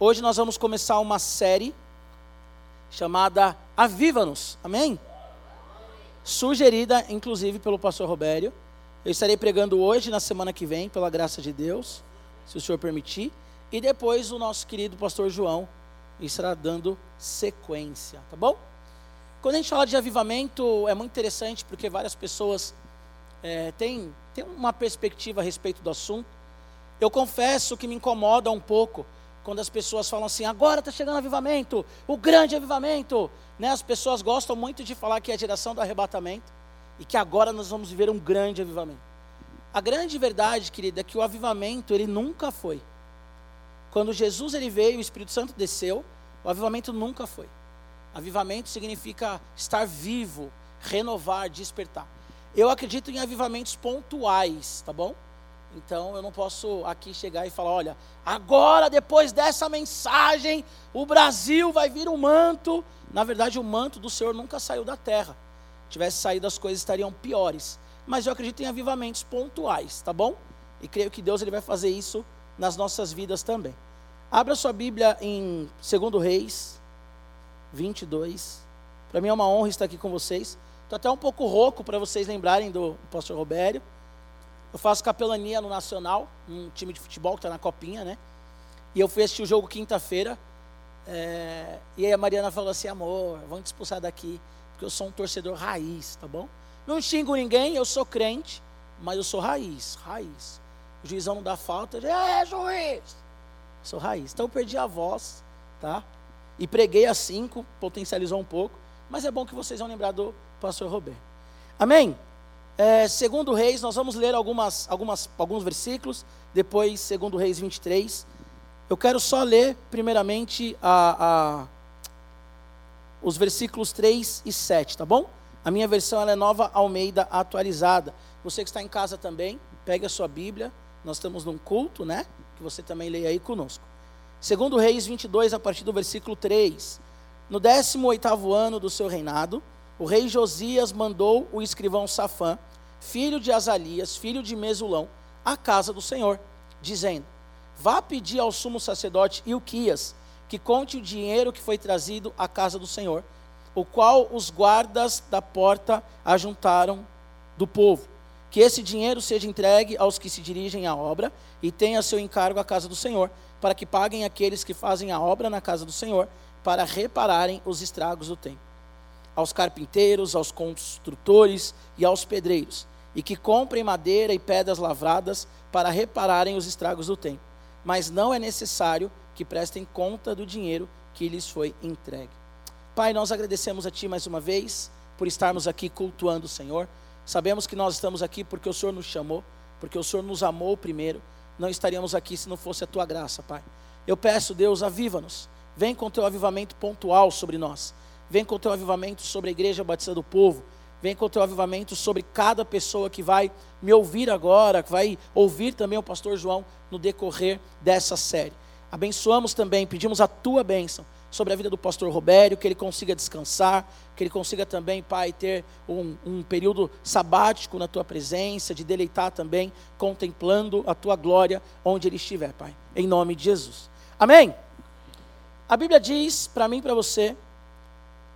Hoje nós vamos começar uma série chamada Aviva-nos, amém? Sugerida, inclusive, pelo pastor Robério. Eu estarei pregando hoje, na semana que vem, pela graça de Deus, se o senhor permitir. E depois o nosso querido pastor João estará dando sequência, tá bom? Quando a gente fala de avivamento, é muito interessante porque várias pessoas é, têm, têm uma perspectiva a respeito do assunto. Eu confesso que me incomoda um pouco quando as pessoas falam assim, agora está chegando o avivamento, o grande avivamento. Né? As pessoas gostam muito de falar que é a geração do arrebatamento e que agora nós vamos viver um grande avivamento. A grande verdade, querida, é que o avivamento ele nunca foi. Quando Jesus ele veio, o Espírito Santo desceu, o avivamento nunca foi. Avivamento significa estar vivo, renovar, despertar. Eu acredito em avivamentos pontuais, tá bom? Então eu não posso aqui chegar e falar, olha, agora depois dessa mensagem, o Brasil vai vir um manto. Na verdade, o manto do Senhor nunca saiu da terra. Se tivesse saído, as coisas estariam piores. Mas eu acredito em avivamentos pontuais, tá bom? E creio que Deus ele vai fazer isso nas nossas vidas também. Abra sua Bíblia em 2 Reis 22. Para mim é uma honra estar aqui com vocês. Estou até um pouco rouco para vocês lembrarem do pastor Robério. Eu faço capelania no Nacional, um time de futebol que está na copinha, né? E eu fui assistir o jogo quinta-feira. É, e aí a Mariana falou assim: amor, vamos te expulsar daqui, porque eu sou um torcedor raiz, tá bom? Não xingo ninguém, eu sou crente, mas eu sou raiz, raiz. O juizão não dá falta, digo, é juiz! Sou raiz. Então eu perdi a voz, tá? E preguei a cinco, potencializou um pouco, mas é bom que vocês vão lembrar do pastor Roberto. Amém? É, segundo Reis, nós vamos ler algumas, algumas, alguns versículos, depois segundo Reis 23. Eu quero só ler, primeiramente, a, a, os versículos 3 e 7, tá bom? A minha versão é nova Almeida atualizada. Você que está em casa também, pegue a sua Bíblia. Nós estamos num culto, né? Que você também leia aí conosco. Segundo Reis 22, a partir do versículo 3. No 18º ano do seu reinado, o rei Josias mandou o escrivão Safã, filho de Azalias, filho de Mesulão, à casa do Senhor, dizendo: Vá pedir ao sumo sacerdote Ilquias que conte o dinheiro que foi trazido à casa do Senhor, o qual os guardas da porta ajuntaram do povo. Que esse dinheiro seja entregue aos que se dirigem à obra e tenha seu encargo à casa do Senhor, para que paguem aqueles que fazem a obra na casa do Senhor, para repararem os estragos do templo aos carpinteiros, aos construtores e aos pedreiros, e que comprem madeira e pedras lavradas para repararem os estragos do templo. Mas não é necessário que prestem conta do dinheiro que lhes foi entregue. Pai, nós agradecemos a Ti mais uma vez por estarmos aqui cultuando o Senhor. Sabemos que nós estamos aqui porque o Senhor nos chamou, porque o Senhor nos amou primeiro. Não estaríamos aqui se não fosse a Tua graça, Pai. Eu peço, Deus, aviva-nos. Vem com Teu avivamento pontual sobre nós. Vem com o teu avivamento sobre a igreja Batista do Povo. Vem com o avivamento sobre cada pessoa que vai me ouvir agora, que vai ouvir também o pastor João no decorrer dessa série. Abençoamos também, pedimos a tua bênção sobre a vida do pastor Robério, que ele consiga descansar, que ele consiga também, Pai, ter um, um, período sabático na tua presença, de deleitar também, contemplando a tua glória onde ele estiver, Pai, em nome de Jesus. Amém? A Bíblia diz para mim e para você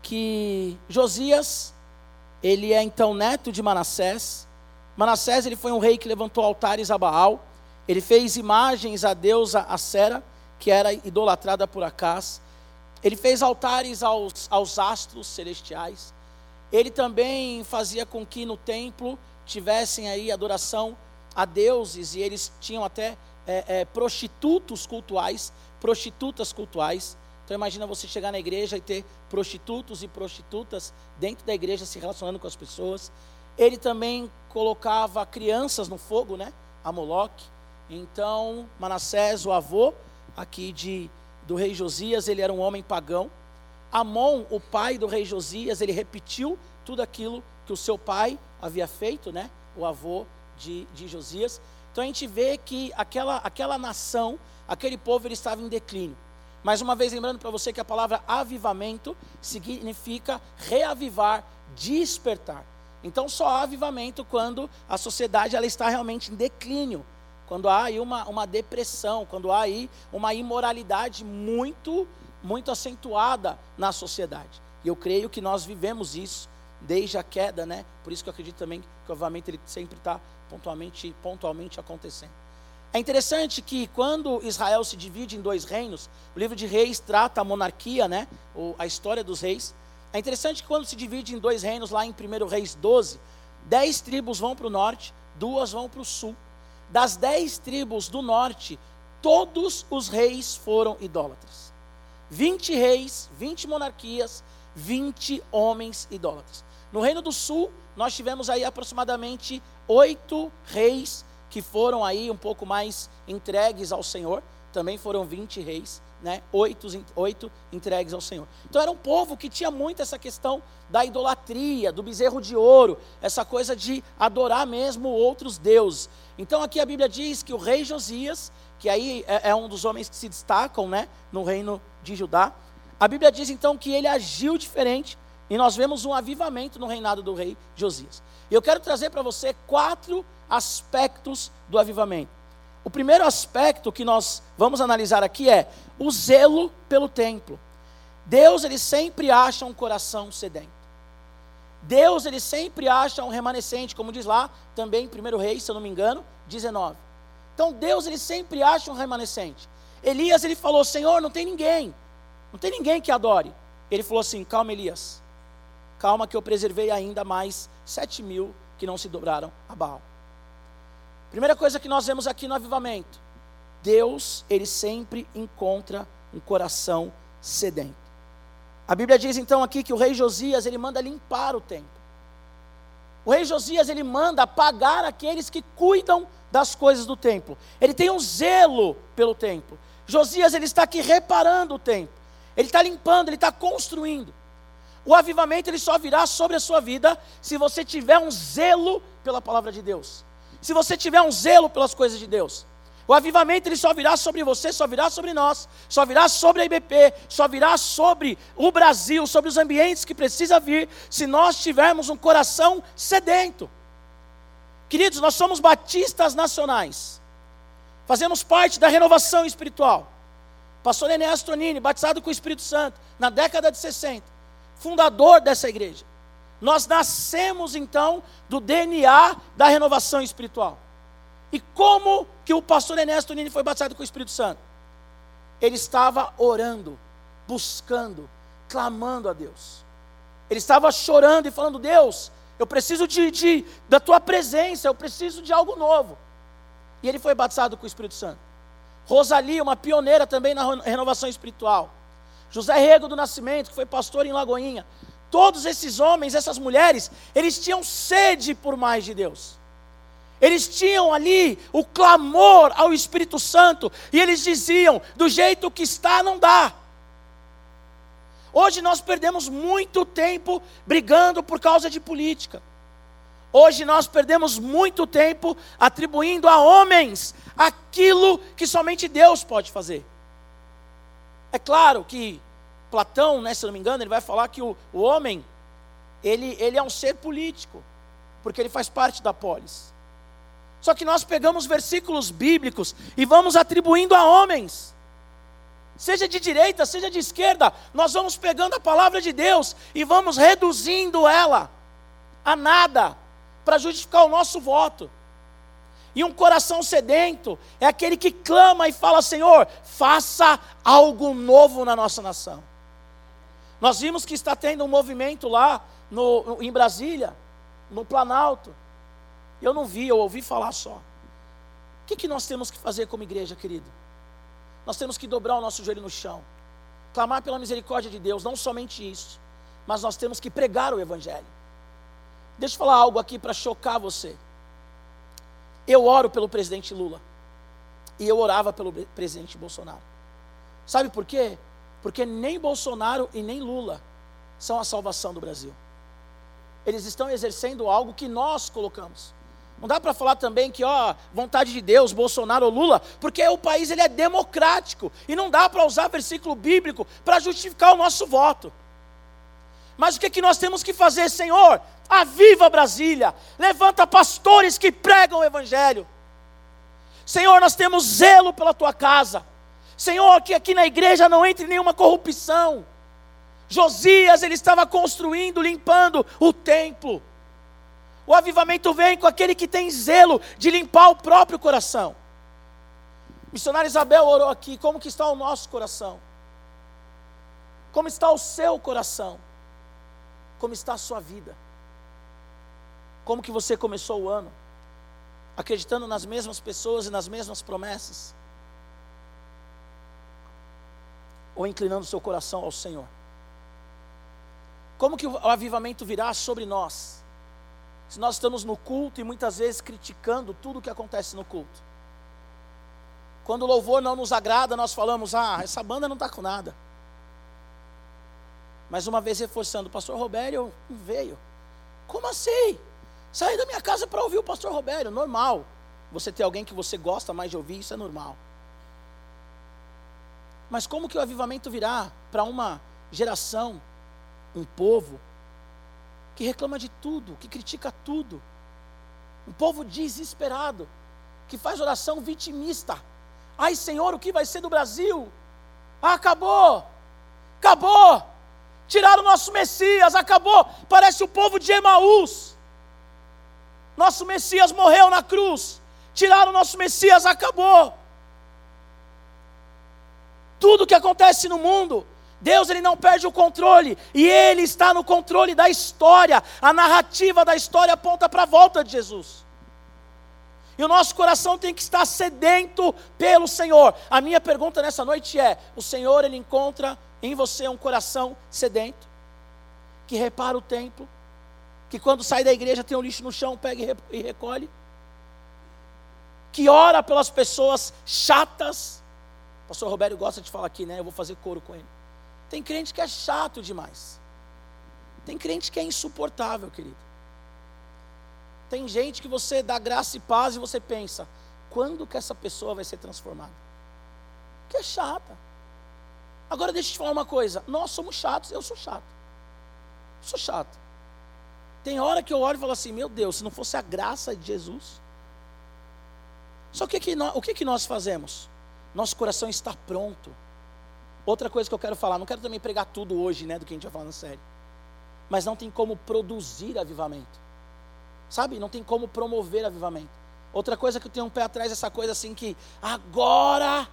que Josias, ele é então neto de Manassés. Manassés ele foi um rei que levantou altares a Baal. Ele fez imagens a deusa Acera, que era idolatrada por Acás. Ele fez altares aos, aos astros celestiais. Ele também fazia com que no templo tivessem aí adoração a deuses, e eles tinham até é, é, prostitutos cultuais, prostitutas cultuais. Então imagina você chegar na igreja e ter prostitutos e prostitutas dentro da igreja se relacionando com as pessoas. Ele também colocava crianças no fogo, né? A Moloque. Então, Manassés, o avô aqui de, do rei Josias, ele era um homem pagão. Amon, o pai do rei Josias, ele repetiu tudo aquilo que o seu pai havia feito, né? O avô de, de Josias. Então a gente vê que aquela, aquela nação, aquele povo, ele estava em declínio. Mais uma vez lembrando para você que a palavra avivamento significa reavivar, despertar. Então só há avivamento quando a sociedade ela está realmente em declínio, quando há aí uma, uma depressão, quando há aí uma imoralidade muito, muito acentuada na sociedade. E eu creio que nós vivemos isso desde a queda, né? Por isso que eu acredito também que, obviamente, ele sempre está pontualmente, pontualmente acontecendo. É interessante que quando Israel se divide em dois reinos, o livro de Reis trata a monarquia, né? Ou a história dos reis. É interessante que quando se divide em dois reinos, lá em 1 Reis 12, dez tribos vão para o norte, duas vão para o sul. Das dez tribos do norte, todos os reis foram idólatras. 20 reis, 20 monarquias, 20 homens idólatras. No Reino do Sul, nós tivemos aí aproximadamente oito reis que foram aí um pouco mais entregues ao Senhor. Também foram 20 reis, né? Oito, oito entregues ao Senhor. Então era um povo que tinha muito essa questão da idolatria, do bezerro de ouro, essa coisa de adorar mesmo outros deuses. Então aqui a Bíblia diz que o rei Josias, que aí é, é um dos homens que se destacam, né? No reino de Judá. A Bíblia diz então que ele agiu diferente e nós vemos um avivamento no reinado do rei Josias. E eu quero trazer para você quatro aspectos do avivamento. O primeiro aspecto que nós vamos analisar aqui é o zelo pelo templo. Deus ele sempre acha um coração sedento. Deus ele sempre acha um remanescente, como diz lá também 1 Reis, se eu não me engano, 19. Então Deus ele sempre acha um remanescente. Elias ele falou: Senhor, não tem ninguém, não tem ninguém que adore. Ele falou assim: Calma, Elias, calma que eu preservei ainda mais sete mil que não se dobraram a Baal. Primeira coisa que nós vemos aqui no avivamento: Deus, ele sempre encontra um coração sedento. A Bíblia diz então aqui que o rei Josias, ele manda limpar o templo. O rei Josias, ele manda pagar aqueles que cuidam das coisas do templo. Ele tem um zelo pelo templo. Josias, ele está aqui reparando o templo. Ele está limpando, ele está construindo. O avivamento ele só virá sobre a sua vida se você tiver um zelo pela palavra de Deus. Se você tiver um zelo pelas coisas de Deus. O avivamento ele só virá sobre você, só virá sobre nós, só virá sobre a IBP, só virá sobre o Brasil, sobre os ambientes que precisa vir, se nós tivermos um coração sedento. Queridos, nós somos batistas nacionais. Fazemos parte da renovação espiritual. Pastor Enéas Tonini, batizado com o Espírito Santo, na década de 60 fundador dessa igreja. Nós nascemos então do DNA da renovação espiritual. E como que o pastor Ernesto Nini foi batizado com o Espírito Santo? Ele estava orando, buscando, clamando a Deus. Ele estava chorando e falando: Deus, eu preciso de, de, da tua presença, eu preciso de algo novo. E ele foi batizado com o Espírito Santo. Rosalie, uma pioneira também na renovação espiritual. José Rego do Nascimento, que foi pastor em Lagoinha. Todos esses homens, essas mulheres, eles tinham sede por mais de Deus. Eles tinham ali o clamor ao Espírito Santo e eles diziam: do jeito que está, não dá. Hoje nós perdemos muito tempo brigando por causa de política. Hoje nós perdemos muito tempo atribuindo a homens aquilo que somente Deus pode fazer. É claro que Platão, né, se não me engano, ele vai falar que o, o homem, ele, ele é um ser político, porque ele faz parte da polis. Só que nós pegamos versículos bíblicos e vamos atribuindo a homens. Seja de direita, seja de esquerda, nós vamos pegando a palavra de Deus e vamos reduzindo ela a nada para justificar o nosso voto. E um coração sedento é aquele que clama e fala: Senhor, faça algo novo na nossa nação. Nós vimos que está tendo um movimento lá no, em Brasília, no Planalto. Eu não vi, eu ouvi falar só. O que, que nós temos que fazer como igreja, querido? Nós temos que dobrar o nosso joelho no chão, clamar pela misericórdia de Deus, não somente isso, mas nós temos que pregar o Evangelho. Deixa eu falar algo aqui para chocar você. Eu oro pelo presidente Lula. E eu orava pelo presidente Bolsonaro. Sabe por quê? Porque nem Bolsonaro e nem Lula são a salvação do Brasil. Eles estão exercendo algo que nós colocamos. Não dá para falar também que, ó, vontade de Deus, Bolsonaro ou Lula, porque o país ele é democrático e não dá para usar versículo bíblico para justificar o nosso voto. Mas o que, é que nós temos que fazer, Senhor? Aviva Brasília, levanta pastores que pregam o Evangelho. Senhor, nós temos zelo pela tua casa. Senhor, que aqui na igreja não entre nenhuma corrupção. Josias, ele estava construindo, limpando o templo. O avivamento vem com aquele que tem zelo de limpar o próprio coração. Missionária Isabel orou aqui, como que está o nosso coração? Como está o seu coração? Como está a sua vida? Como que você começou o ano? Acreditando nas mesmas pessoas e nas mesmas promessas? Ou inclinando seu coração ao Senhor? Como que o avivamento virá sobre nós? Se nós estamos no culto e muitas vezes criticando tudo o que acontece no culto. Quando o louvor não nos agrada, nós falamos: ah, essa banda não está com nada. Mas uma vez reforçando, o pastor Robério veio. Como assim? Saí da minha casa para ouvir o pastor Robério, normal. Você ter alguém que você gosta mais de ouvir, isso é normal. Mas como que o avivamento virá para uma geração, um povo, que reclama de tudo, que critica tudo? Um povo desesperado, que faz oração vitimista. Ai, Senhor, o que vai ser do Brasil? Ah, acabou! Acabou! Tiraram o nosso Messias, acabou. Parece o povo de Emaús. Nosso Messias morreu na cruz. Tiraram o nosso Messias, acabou. Tudo que acontece no mundo, Deus ele não perde o controle e ele está no controle da história. A narrativa da história aponta para a volta de Jesus. E o nosso coração tem que estar sedento pelo Senhor. A minha pergunta nessa noite é: o Senhor ele encontra em você um coração sedento, que repara o templo, que quando sai da igreja tem um lixo no chão, pega e recolhe, que ora pelas pessoas chatas. Pastor Roberto gosta de falar aqui, né? Eu vou fazer coro com ele. Tem crente que é chato demais. Tem crente que é insuportável, querido. Tem gente que você dá graça e paz e você pensa, quando que essa pessoa vai ser transformada? Que é chata. Agora deixa eu te falar uma coisa: nós somos chatos, eu sou chato. sou chato. Tem hora que eu olho e falo assim: meu Deus, se não fosse a graça de Jesus. Só que, que nós, o que, que nós fazemos? Nosso coração está pronto. Outra coisa que eu quero falar, não quero também pregar tudo hoje, né, do que a gente vai falar na série. Mas não tem como produzir avivamento. Sabe? Não tem como promover avivamento. Outra coisa que eu tenho um pé atrás, essa coisa assim que agora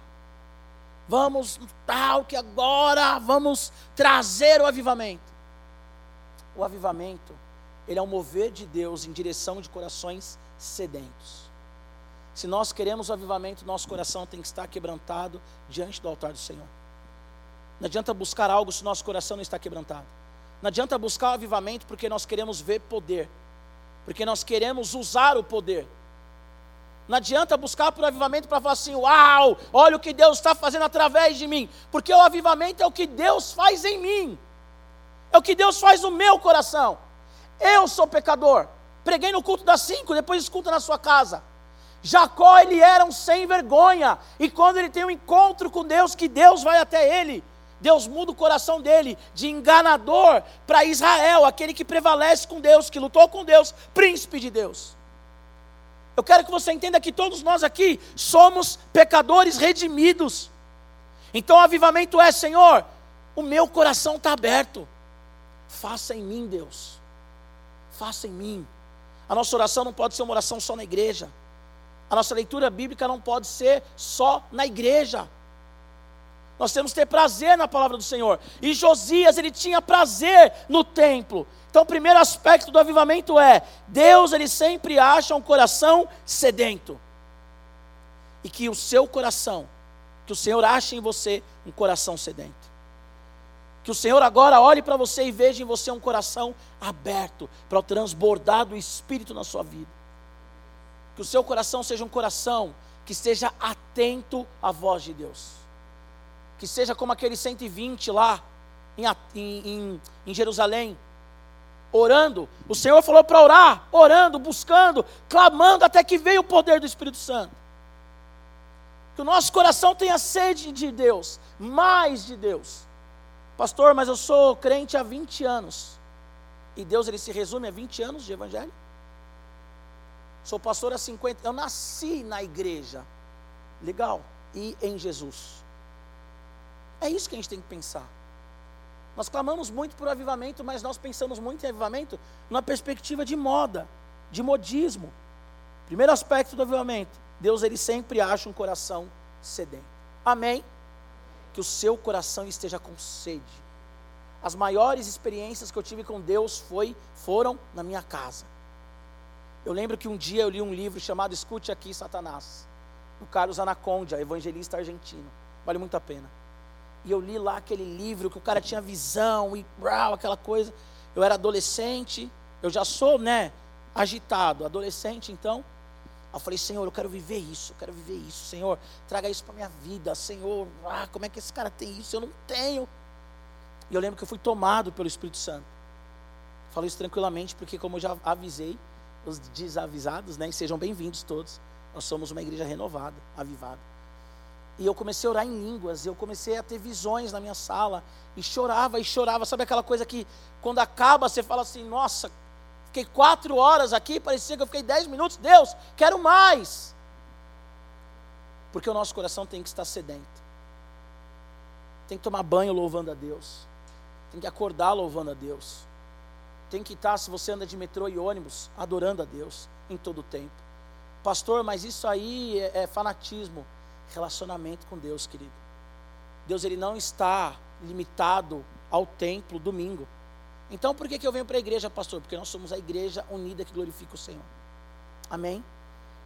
vamos tal, que agora vamos trazer o avivamento. O avivamento, ele é um mover de Deus em direção de corações sedentos. Se nós queremos o avivamento, nosso coração tem que estar quebrantado diante do altar do Senhor. Não adianta buscar algo se nosso coração não está quebrantado. Não adianta buscar o avivamento porque nós queremos ver poder, porque nós queremos usar o poder. Não adianta buscar por avivamento para falar assim: uau, olha o que Deus está fazendo através de mim. Porque o avivamento é o que Deus faz em mim, é o que Deus faz no meu coração. Eu sou pecador. Preguei no culto das cinco, depois escuta na sua casa. Jacó, ele era um sem vergonha. E quando ele tem um encontro com Deus, que Deus vai até ele, Deus muda o coração dele de enganador para Israel, aquele que prevalece com Deus, que lutou com Deus, príncipe de Deus. Eu quero que você entenda que todos nós aqui somos pecadores redimidos. Então o avivamento é, Senhor, o meu coração está aberto. Faça em mim, Deus. Faça em mim. A nossa oração não pode ser uma oração só na igreja. A nossa leitura bíblica não pode ser só na igreja. Nós temos que ter prazer na palavra do Senhor. E Josias, ele tinha prazer no templo. Então, o primeiro aspecto do avivamento é: Deus, ele sempre acha um coração sedento. E que o seu coração, que o Senhor ache em você um coração sedento. Que o Senhor agora olhe para você e veja em você um coração aberto para o transbordar do Espírito na sua vida. Que o seu coração seja um coração que esteja atento à voz de Deus que seja como aquele 120 lá em, em, em Jerusalém, orando. O Senhor falou para orar, orando, buscando, clamando, até que veio o poder do Espírito Santo. Que o nosso coração tenha sede de Deus, mais de Deus. Pastor, mas eu sou crente há 20 anos. E Deus ele se resume a 20 anos de evangelho? Sou pastor há 50, eu nasci na igreja. legal, e em Jesus. É isso que a gente tem que pensar. Nós clamamos muito por avivamento, mas nós pensamos muito em avivamento numa perspectiva de moda, de modismo. Primeiro aspecto do avivamento, Deus ele sempre acha um coração sedento. Amém? Que o seu coração esteja com sede. As maiores experiências que eu tive com Deus foi, foram na minha casa. Eu lembro que um dia eu li um livro chamado Escute Aqui, Satanás, do Carlos Anacondia, evangelista argentino. Vale muito a pena. E eu li lá aquele livro que o cara tinha visão e brau, aquela coisa. Eu era adolescente, eu já sou, né, agitado, adolescente, então. Eu falei, Senhor, eu quero viver isso, eu quero viver isso, Senhor, traga isso para minha vida, Senhor, ah, como é que esse cara tem isso? Eu não tenho. E eu lembro que eu fui tomado pelo Espírito Santo. Falo isso tranquilamente, porque como eu já avisei, os desavisados, né, sejam bem-vindos todos. Nós somos uma igreja renovada, avivada. E eu comecei a orar em línguas, eu comecei a ter visões na minha sala, e chorava e chorava. Sabe aquela coisa que quando acaba você fala assim: nossa, fiquei quatro horas aqui, parecia que eu fiquei dez minutos. Deus, quero mais. Porque o nosso coração tem que estar sedento, tem que tomar banho louvando a Deus, tem que acordar louvando a Deus, tem que estar, se você anda de metrô e ônibus, adorando a Deus em todo o tempo. Pastor, mas isso aí é, é fanatismo. Relacionamento com Deus, querido. Deus ele não está limitado ao templo domingo. Então por que, que eu venho para a igreja, pastor? Porque nós somos a igreja unida que glorifica o Senhor. Amém?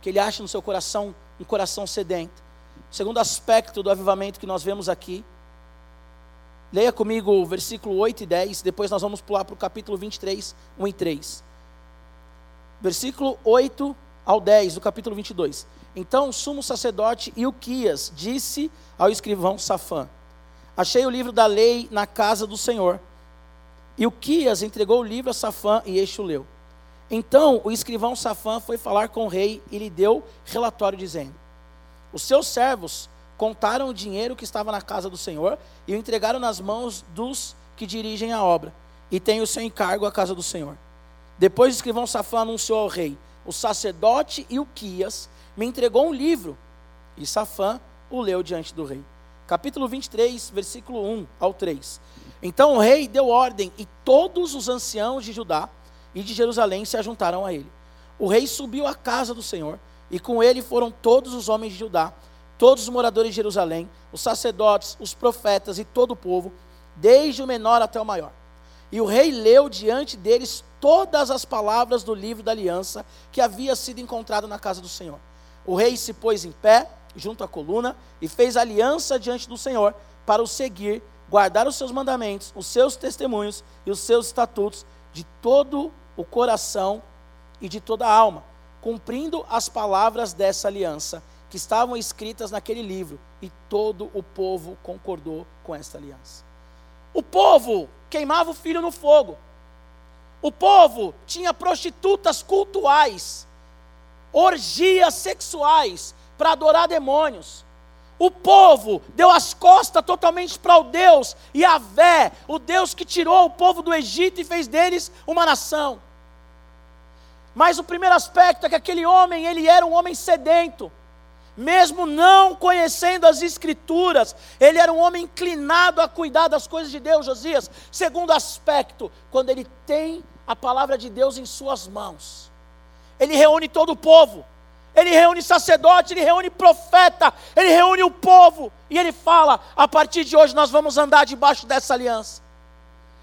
Que Ele ache no seu coração um coração sedento. segundo aspecto do avivamento que nós vemos aqui. Leia comigo o versículo 8 e 10, depois nós vamos pular para o capítulo 23, 1 e 3. Versículo 8 ao 10 do capítulo 22. Então o sumo sacerdote Ilquias disse ao escrivão Safã: Achei o livro da lei na casa do Senhor. Ilquias entregou o livro a Safã e este o leu. Então o escrivão Safã foi falar com o rei e lhe deu relatório dizendo: Os seus servos contaram o dinheiro que estava na casa do Senhor e o entregaram nas mãos dos que dirigem a obra e têm o seu encargo à casa do Senhor. Depois o escrivão Safã anunciou ao rei: o sacerdote Ilquias me entregou um livro. E Safã o leu diante do rei. Capítulo 23, versículo 1 ao 3. Então o rei deu ordem e todos os anciãos de Judá e de Jerusalém se ajuntaram a ele. O rei subiu à casa do Senhor e com ele foram todos os homens de Judá, todos os moradores de Jerusalém, os sacerdotes, os profetas e todo o povo, desde o menor até o maior. E o rei leu diante deles todas as palavras do livro da aliança que havia sido encontrado na casa do Senhor. O rei se pôs em pé, junto à coluna, e fez aliança diante do Senhor para o seguir, guardar os seus mandamentos, os seus testemunhos e os seus estatutos de todo o coração e de toda a alma, cumprindo as palavras dessa aliança que estavam escritas naquele livro, e todo o povo concordou com esta aliança. O povo queimava o filho no fogo. O povo tinha prostitutas cultuais, orgias sexuais para adorar demônios. O povo deu as costas totalmente para o Deus e a Vé, o Deus que tirou o povo do Egito e fez deles uma nação. Mas o primeiro aspecto é que aquele homem, ele era um homem sedento. Mesmo não conhecendo as escrituras, ele era um homem inclinado a cuidar das coisas de Deus, Josias. Segundo aspecto, quando ele tem a palavra de Deus em suas mãos. Ele reúne todo o povo, ele reúne sacerdote, ele reúne profeta, ele reúne o povo, e ele fala: a partir de hoje nós vamos andar debaixo dessa aliança.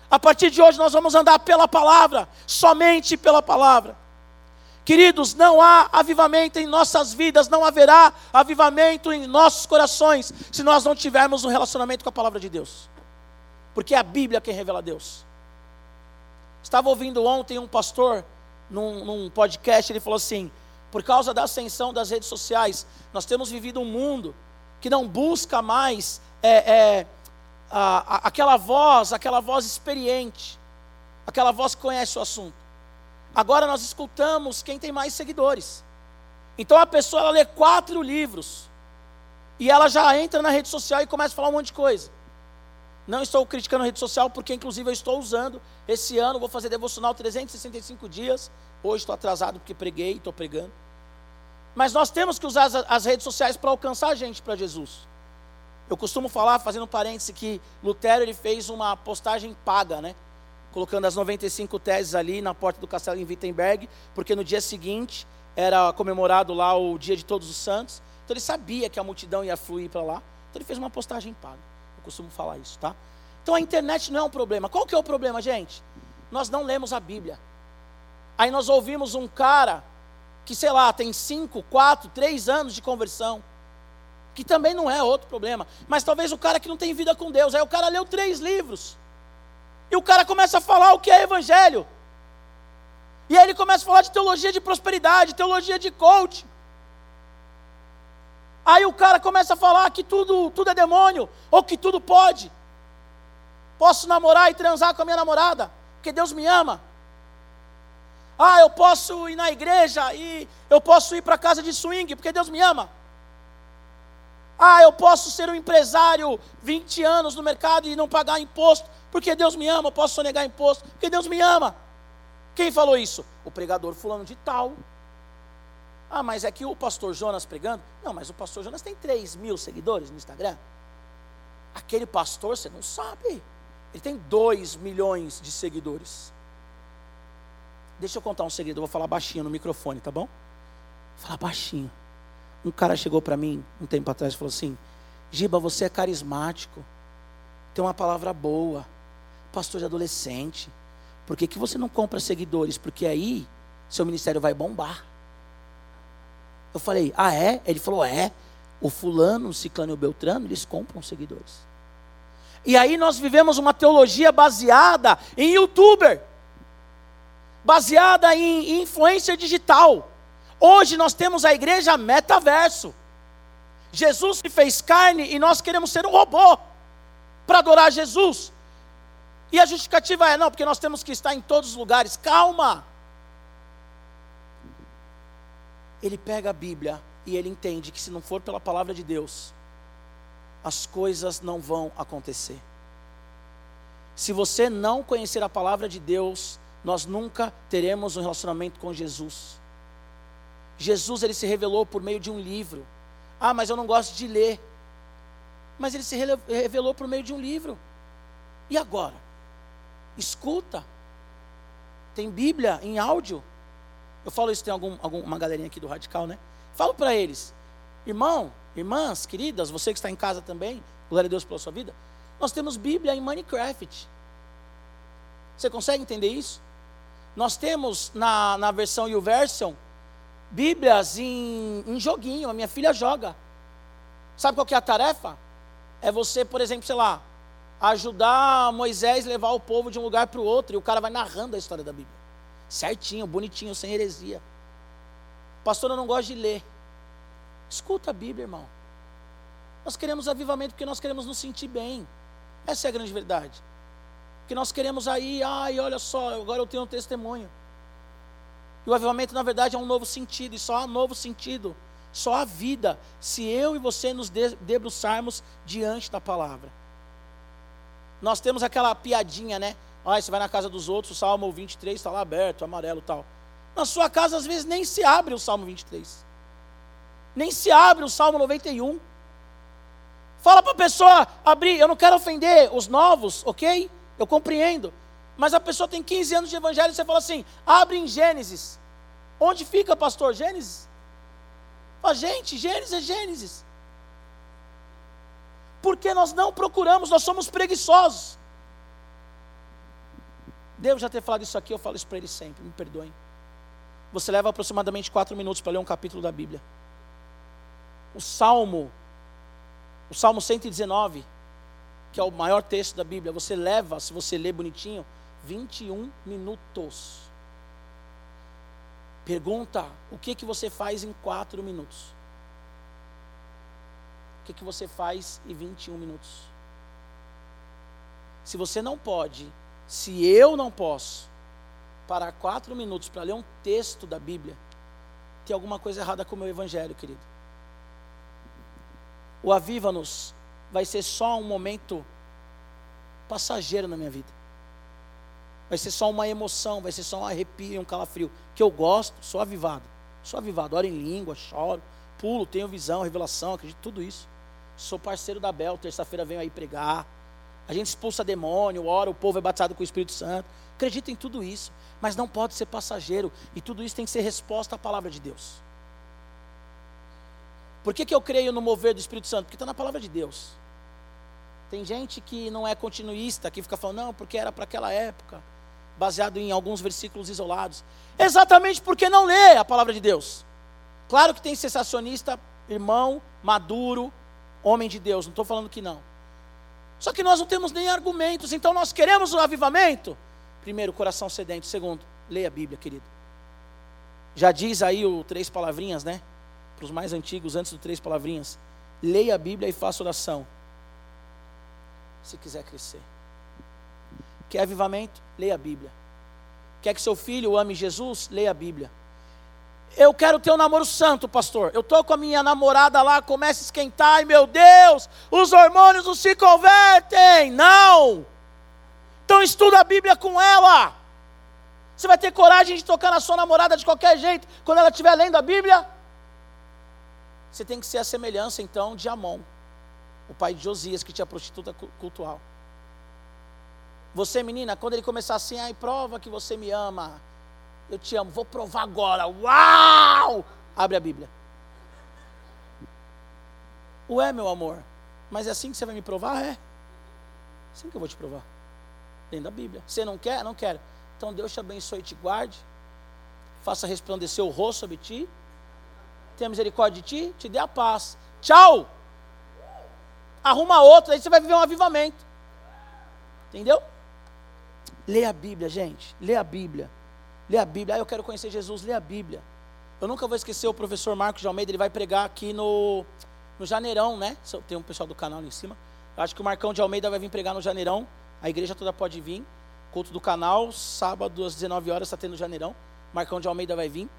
A partir de hoje nós vamos andar pela palavra, somente pela palavra. Queridos, não há avivamento em nossas vidas, não haverá avivamento em nossos corações, se nós não tivermos um relacionamento com a palavra de Deus. Porque é a Bíblia quem revela Deus. Estava ouvindo ontem um pastor num, num podcast, ele falou assim: por causa da ascensão das redes sociais, nós temos vivido um mundo que não busca mais é, é, a, a, aquela voz, aquela voz experiente, aquela voz que conhece o assunto. Agora nós escutamos quem tem mais seguidores. Então a pessoa ela lê quatro livros e ela já entra na rede social e começa a falar um monte de coisa. Não estou criticando a rede social, porque inclusive eu estou usando. Esse ano vou fazer devocional 365 dias. Hoje estou atrasado porque preguei, estou pregando. Mas nós temos que usar as, as redes sociais para alcançar a gente para Jesus. Eu costumo falar, fazendo um parêntese, que Lutero ele fez uma postagem paga, né? Colocando as 95 teses ali na porta do castelo em Wittenberg, porque no dia seguinte era comemorado lá o Dia de Todos os Santos. Então ele sabia que a multidão ia fluir para lá. Então ele fez uma postagem paga. Eu costumo falar isso, tá? Então a internet não é um problema. Qual que é o problema, gente? Nós não lemos a Bíblia. Aí nós ouvimos um cara que, sei lá, tem 5, 4, 3 anos de conversão. Que também não é outro problema. Mas talvez o cara que não tem vida com Deus. Aí o cara leu três livros. E o cara começa a falar o que é evangelho. E aí ele começa a falar de teologia de prosperidade, teologia de coach. Aí o cara começa a falar que tudo, tudo é demônio, ou que tudo pode. Posso namorar e transar com a minha namorada, porque Deus me ama. Ah, eu posso ir na igreja e eu posso ir para casa de swing, porque Deus me ama. Ah, eu posso ser um empresário 20 anos no mercado e não pagar imposto, porque Deus me ama. Eu posso sonegar imposto, porque Deus me ama. Quem falou isso? O pregador fulano de tal. Ah, mas é que o pastor Jonas pregando? Não, mas o pastor Jonas tem 3 mil seguidores no Instagram. Aquele pastor, você não sabe. Ele tem 2 milhões de seguidores. Deixa eu contar um segredo, eu vou falar baixinho no microfone, tá bom? Falar baixinho. Um cara chegou para mim um tempo atrás e falou assim: Giba, você é carismático, tem uma palavra boa, pastor de adolescente por que, que você não compra seguidores? Porque aí seu ministério vai bombar. Eu falei, ah é? Ele falou, é. O fulano, o ciclano e o beltrano, eles compram seguidores. E aí nós vivemos uma teologia baseada em youtuber. Baseada em influência digital. Hoje nós temos a igreja metaverso. Jesus se fez carne e nós queremos ser um robô para adorar Jesus. E a justificativa é: não, porque nós temos que estar em todos os lugares. Calma! Ele pega a Bíblia e ele entende que se não for pela palavra de Deus, as coisas não vão acontecer. Se você não conhecer a palavra de Deus, nós nunca teremos um relacionamento com Jesus. Jesus ele se revelou por meio de um livro. Ah, mas eu não gosto de ler. Mas ele se revelou por meio de um livro. E agora? Escuta. Tem Bíblia em áudio. Eu falo isso, tem algum, alguma galerinha aqui do Radical, né? Falo para eles, irmão, irmãs, queridas, você que está em casa também, glória a Deus pela sua vida, nós temos Bíblia em Minecraft. Você consegue entender isso? Nós temos na, na versão YouVersion Bíblias em, em joguinho, a minha filha joga. Sabe qual que é a tarefa? É você, por exemplo, sei lá, ajudar Moisés a levar o povo de um lugar para o outro, e o cara vai narrando a história da Bíblia. Certinho, bonitinho, sem heresia. Pastor, eu não gosto de ler. Escuta a Bíblia, irmão. Nós queremos avivamento porque nós queremos nos sentir bem. Essa é a grande verdade. Que nós queremos aí, ai, olha só, agora eu tenho um testemunho. E o avivamento, na verdade, é um novo sentido, e só há novo sentido, só há vida, se eu e você nos debruçarmos diante da palavra. Nós temos aquela piadinha, né? Ah, você vai na casa dos outros, o Salmo 23 está lá aberto, amarelo tal. Na sua casa, às vezes, nem se abre o Salmo 23. Nem se abre o Salmo 91. Fala para a pessoa abrir. Eu não quero ofender os novos, ok? Eu compreendo. Mas a pessoa tem 15 anos de evangelho e você fala assim: abre em Gênesis. Onde fica, pastor? Gênesis? Fala, gente, Gênesis é Gênesis. Porque nós não procuramos, nós somos preguiçosos. Devo já ter falado isso aqui, eu falo isso para ele sempre, me perdoem. Você leva aproximadamente quatro minutos para ler um capítulo da Bíblia. O Salmo, o Salmo 119, que é o maior texto da Bíblia, você leva, se você ler bonitinho, 21 minutos. Pergunta: o que, que você faz em quatro minutos? O que, que você faz em 21 minutos? Se você não pode, se eu não posso, parar quatro minutos para ler um texto da Bíblia, tem alguma coisa errada com o meu evangelho, querido. O Aviva-nos vai ser só um momento passageiro na minha vida. Vai ser só uma emoção, vai ser só um arrepio, um calafrio. Que eu gosto, sou avivado. Sou avivado, oro em língua, choro, pulo, tenho visão, revelação, acredito tudo isso. Sou parceiro da Bel, terça-feira venho aí pregar. A gente expulsa demônio, ora, o povo é batizado com o Espírito Santo. Acredito em tudo isso, mas não pode ser passageiro. E tudo isso tem que ser resposta à palavra de Deus. Por que, que eu creio no mover do Espírito Santo? Porque está na palavra de Deus. Tem gente que não é continuista, que fica falando, não, porque era para aquela época, baseado em alguns versículos isolados. Exatamente porque não lê a palavra de Deus. Claro que tem sensacionista, irmão, maduro, homem de Deus, não estou falando que não. Só que nós não temos nem argumentos, então nós queremos o avivamento. Primeiro, coração sedento. Segundo, leia a Bíblia, querido. Já diz aí o três palavrinhas, né? para os mais antigos, antes do três palavrinhas. Leia a Bíblia e faça oração. Se quiser crescer. Quer avivamento? Leia a Bíblia. Quer que seu filho ame Jesus? Leia a Bíblia. Eu quero ter um namoro santo, pastor. Eu estou com a minha namorada lá, começa a esquentar, e meu Deus, os hormônios não se convertem. Não! Então estuda a Bíblia com ela. Você vai ter coragem de tocar na sua namorada de qualquer jeito quando ela estiver lendo a Bíblia? Você tem que ser a semelhança, então, de Amon, o pai de Josias, que tinha prostituta cultual. Você, menina, quando ele começar assim, ai, prova que você me ama. Eu te amo, vou provar agora. Uau! Abre a Bíblia. Ué, meu amor, mas é assim que você vai me provar? É. Assim que eu vou te provar. Dentro da Bíblia. Você não quer? Não quero. Então Deus te abençoe e te guarde. Faça resplandecer o rosto sobre ti tenha misericórdia de ti, te dê a paz. Tchau! Arruma outro, aí você vai viver um avivamento. Entendeu? Lê a Bíblia, gente. Lê a Bíblia. Lê a Bíblia. Ah, eu quero conhecer Jesus. Lê a Bíblia. Eu nunca vou esquecer o professor Marcos de Almeida. Ele vai pregar aqui no, no Janeirão, né? Tem um pessoal do canal ali em cima. Eu acho que o Marcão de Almeida vai vir pregar no Janeirão. A igreja toda pode vir. Culto do canal, sábado às 19 horas está tendo Janeirão. Marcão de Almeida vai vir.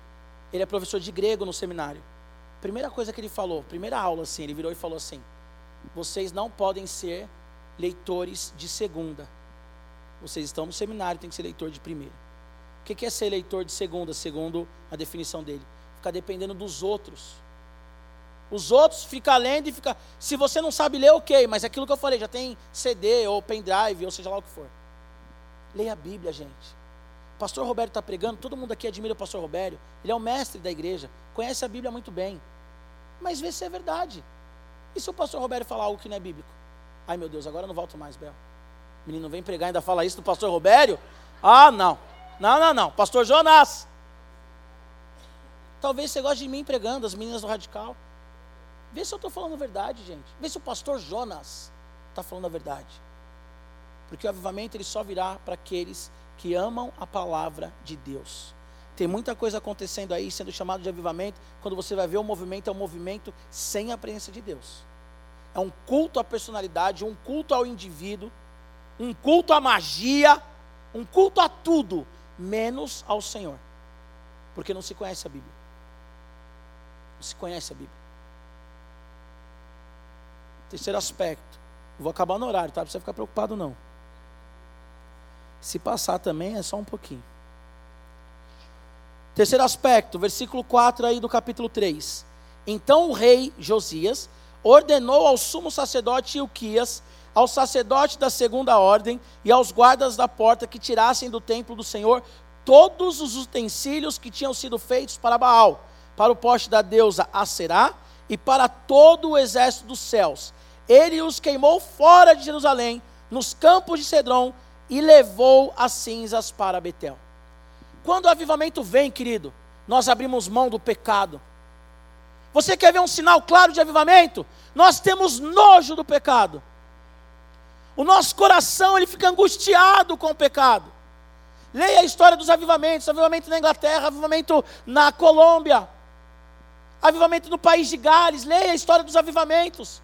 Ele é professor de grego no seminário. Primeira coisa que ele falou, primeira aula assim, ele virou e falou assim: Vocês não podem ser leitores de segunda. Vocês estão no seminário, tem que ser leitor de primeira. O que é ser leitor de segunda, segundo a definição dele? Ficar dependendo dos outros. Os outros ficam lendo e fica. Se você não sabe ler, ok, mas aquilo que eu falei, já tem CD ou pendrive, ou seja lá o que for. Leia a Bíblia, gente pastor Roberto está pregando, todo mundo aqui admira o pastor Roberto, ele é o mestre da igreja, conhece a Bíblia muito bem. Mas vê se é verdade. E se o pastor Roberto falar algo que não é bíblico? Ai meu Deus, agora eu não volto mais, Bel. Menino vem pregar e ainda fala isso do pastor Roberto? Ah, não. Não, não, não. Pastor Jonas. Talvez você goste de mim pregando, as meninas do radical. Vê se eu estou falando a verdade, gente. Vê se o pastor Jonas está falando a verdade. Porque o avivamento ele só virá para aqueles que amam a palavra de Deus. Tem muita coisa acontecendo aí, sendo chamado de avivamento. Quando você vai ver o movimento, é um movimento sem a presença de Deus. É um culto à personalidade, um culto ao indivíduo, um culto à magia, um culto a tudo, menos ao Senhor. Porque não se conhece a Bíblia. Não se conhece a Bíblia. Terceiro aspecto. vou acabar no horário, tá? Não precisa ficar preocupado, não. Se passar também é só um pouquinho. Terceiro aspecto, versículo 4 aí do capítulo 3. Então o rei Josias ordenou ao sumo sacerdote Ilquias, ao sacerdote da segunda ordem e aos guardas da porta que tirassem do templo do Senhor todos os utensílios que tinham sido feitos para Baal, para o poste da deusa Aserá e para todo o exército dos céus. Ele os queimou fora de Jerusalém, nos campos de Cedron, e levou as cinzas para Betel. Quando o avivamento vem, querido, nós abrimos mão do pecado. Você quer ver um sinal claro de avivamento? Nós temos nojo do pecado. O nosso coração ele fica angustiado com o pecado. Leia a história dos avivamentos, avivamento na Inglaterra, avivamento na Colômbia, avivamento no país de Gales, leia a história dos avivamentos.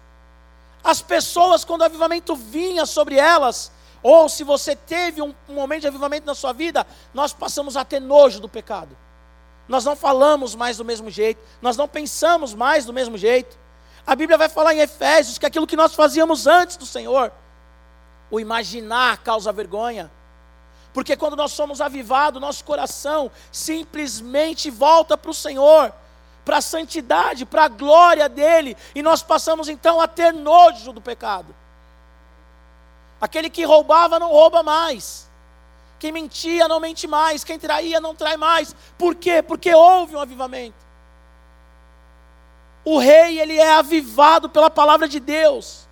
As pessoas, quando o avivamento vinha sobre elas, ou se você teve um, momento de avivamento na sua vida, nós passamos a ter nojo do pecado. Nós não falamos mais do mesmo jeito, nós não pensamos mais do mesmo jeito. A Bíblia vai falar em Efésios que aquilo que nós fazíamos antes do Senhor, o imaginar causa vergonha. Porque quando nós somos avivados, nosso coração simplesmente volta para o Senhor, para a santidade, para a glória dEle, e nós passamos então a ter nojo do pecado. Aquele que roubava não rouba mais. Quem mentia não mente mais. Quem traía não trai mais. Por quê? Porque houve um avivamento. O rei, ele é avivado pela palavra de Deus.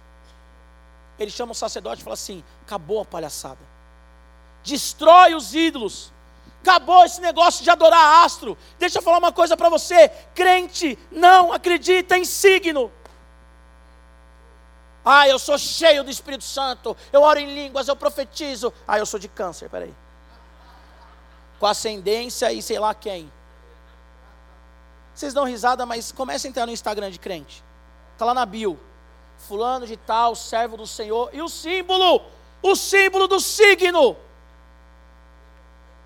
Ele chama o sacerdote e fala assim: acabou a palhaçada. Destrói os ídolos. Acabou esse negócio de adorar astro. Deixa eu falar uma coisa para você: crente não acredita em signo. Ah, eu sou cheio do Espírito Santo, eu oro em línguas, eu profetizo. Ah, eu sou de câncer, peraí. Com ascendência e sei lá quem. Vocês dão risada, mas comece a entrar no Instagram de crente. Está lá na bio. Fulano de tal, servo do Senhor. E o símbolo, o símbolo do signo.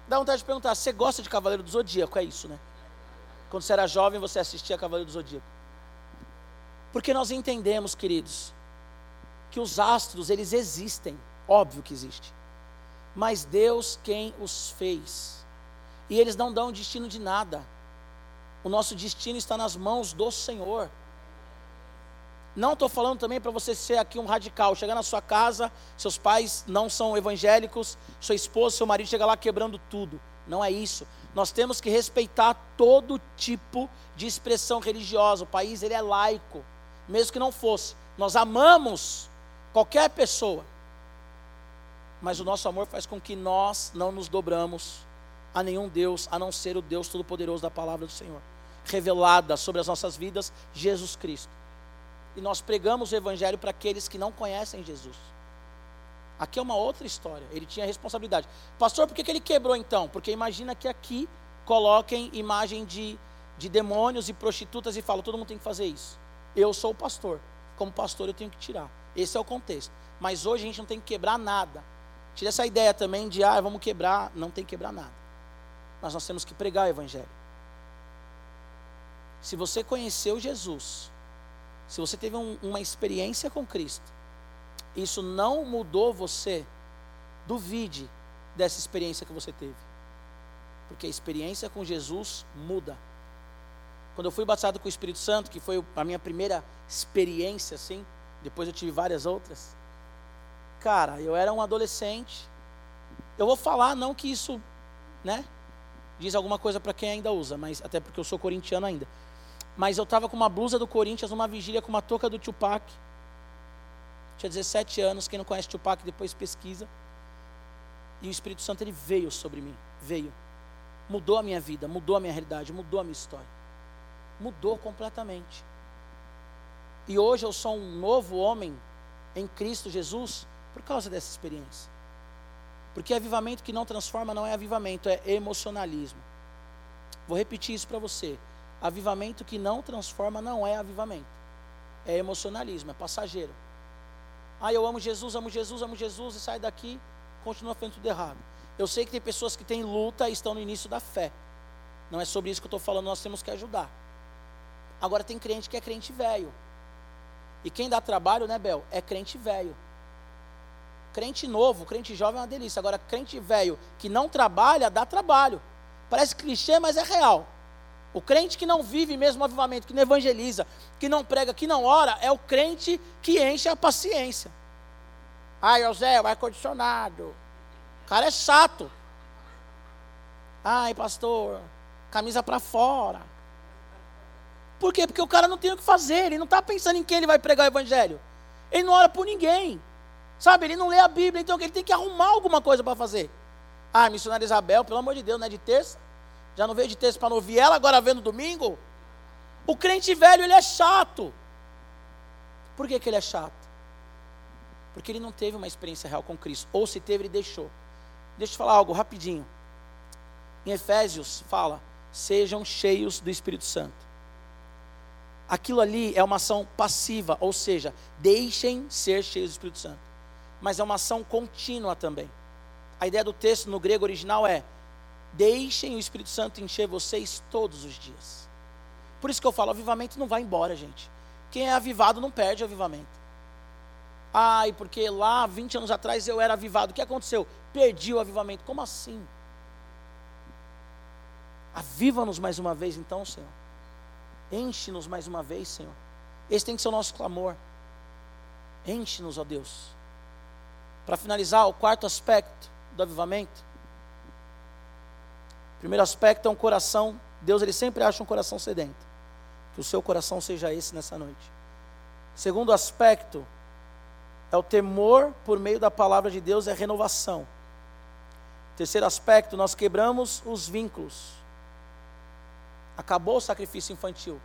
Dá vontade de perguntar, você gosta de Cavaleiro do Zodíaco? É isso, né? Quando você era jovem, você assistia Cavaleiro do Zodíaco. Porque nós entendemos, queridos, que os astros, eles existem, óbvio que existe. Mas Deus quem os fez. E eles não dão destino de nada. O nosso destino está nas mãos do Senhor. Não estou falando também para você ser aqui um radical, chegar na sua casa, seus pais não são evangélicos, sua esposa, seu marido chega lá quebrando tudo. Não é isso. Nós temos que respeitar todo tipo de expressão religiosa. O país ele é laico, mesmo que não fosse. Nós amamos qualquer pessoa. Mas o nosso amor faz com que nós não nos dobramos a nenhum Deus, a não ser o Deus Todo-Poderoso da palavra do Senhor, revelada sobre as nossas vidas, Jesus Cristo. E nós pregamos o Evangelho para aqueles que não conhecem Jesus. Aqui é uma outra história. Ele tinha responsabilidade. Pastor, por que, que ele quebrou então? Porque imagina que aqui coloquem imagem de, de demônios e prostitutas e falam: todo mundo tem que fazer isso. Eu sou o pastor. Como pastor, eu tenho que tirar. Esse é o contexto. Mas hoje a gente não tem que quebrar nada. Tira essa ideia também de, ah, vamos quebrar. Não tem que quebrar nada. Mas nós temos que pregar o Evangelho. Se você conheceu Jesus, se você teve um, uma experiência com Cristo, isso não mudou você, duvide dessa experiência que você teve. Porque a experiência com Jesus muda. Quando eu fui batizado com o Espírito Santo, que foi a minha primeira experiência assim, depois eu tive várias outras. Cara, eu era um adolescente. Eu vou falar não que isso, né, diz alguma coisa para quem ainda usa, mas até porque eu sou corintiano ainda. Mas eu estava com uma blusa do Corinthians numa vigília com uma touca do Tupac. Tinha 17 anos, quem não conhece Tupac depois pesquisa. E o Espírito Santo ele veio sobre mim, veio. Mudou a minha vida, mudou a minha realidade, mudou a minha história. Mudou completamente. E hoje eu sou um novo homem em Cristo Jesus por causa dessa experiência. Porque avivamento que não transforma não é avivamento, é emocionalismo. Vou repetir isso para você. Avivamento que não transforma não é avivamento. É emocionalismo, é passageiro. Ah, eu amo Jesus, amo Jesus, amo Jesus, e sai daqui, continua fazendo tudo errado. Eu sei que tem pessoas que têm luta e estão no início da fé. Não é sobre isso que eu estou falando, nós temos que ajudar. Agora tem crente que é crente velho. E quem dá trabalho, né, Bel? É crente velho. Crente novo, crente jovem é uma delícia. Agora, crente velho que não trabalha, dá trabalho. Parece clichê, mas é real. O crente que não vive mesmo o avivamento, que não evangeliza, que não prega, que não ora, é o crente que enche a paciência. Ai, José, o ar-condicionado. O cara é chato. Ai, pastor, camisa para fora. Por quê? Porque o cara não tem o que fazer, ele não está pensando em quem ele vai pregar o evangelho. Ele não ora por ninguém. Sabe, ele não lê a Bíblia, então ele tem que arrumar alguma coisa para fazer. Ah, missionária Isabel, pelo amor de Deus, não é de terça? Já não veio de terça para não ouvir ela, agora vendo domingo? O crente velho, ele é chato. Por que, que ele é chato? Porque ele não teve uma experiência real com Cristo. Ou se teve, ele deixou. Deixa eu falar algo rapidinho. Em Efésios fala: sejam cheios do Espírito Santo aquilo ali é uma ação passiva, ou seja, deixem ser cheios do Espírito Santo. Mas é uma ação contínua também. A ideia do texto no grego original é: deixem o Espírito Santo encher vocês todos os dias. Por isso que eu falo, avivamento não vai embora, gente. Quem é avivado não perde o avivamento. Ai, porque lá 20 anos atrás eu era avivado. O que aconteceu? Perdi o avivamento. Como assim? Aviva-nos mais uma vez, então, Senhor. Enche-nos mais uma vez, Senhor. Esse tem que ser o nosso clamor. Enche-nos, ó Deus. Para finalizar, o quarto aspecto do avivamento. Primeiro aspecto é um coração. Deus ele sempre acha um coração sedento. Que o seu coração seja esse nessa noite. Segundo aspecto é o temor por meio da palavra de Deus, é renovação. Terceiro aspecto, nós quebramos os vínculos. Acabou o sacrifício infantil.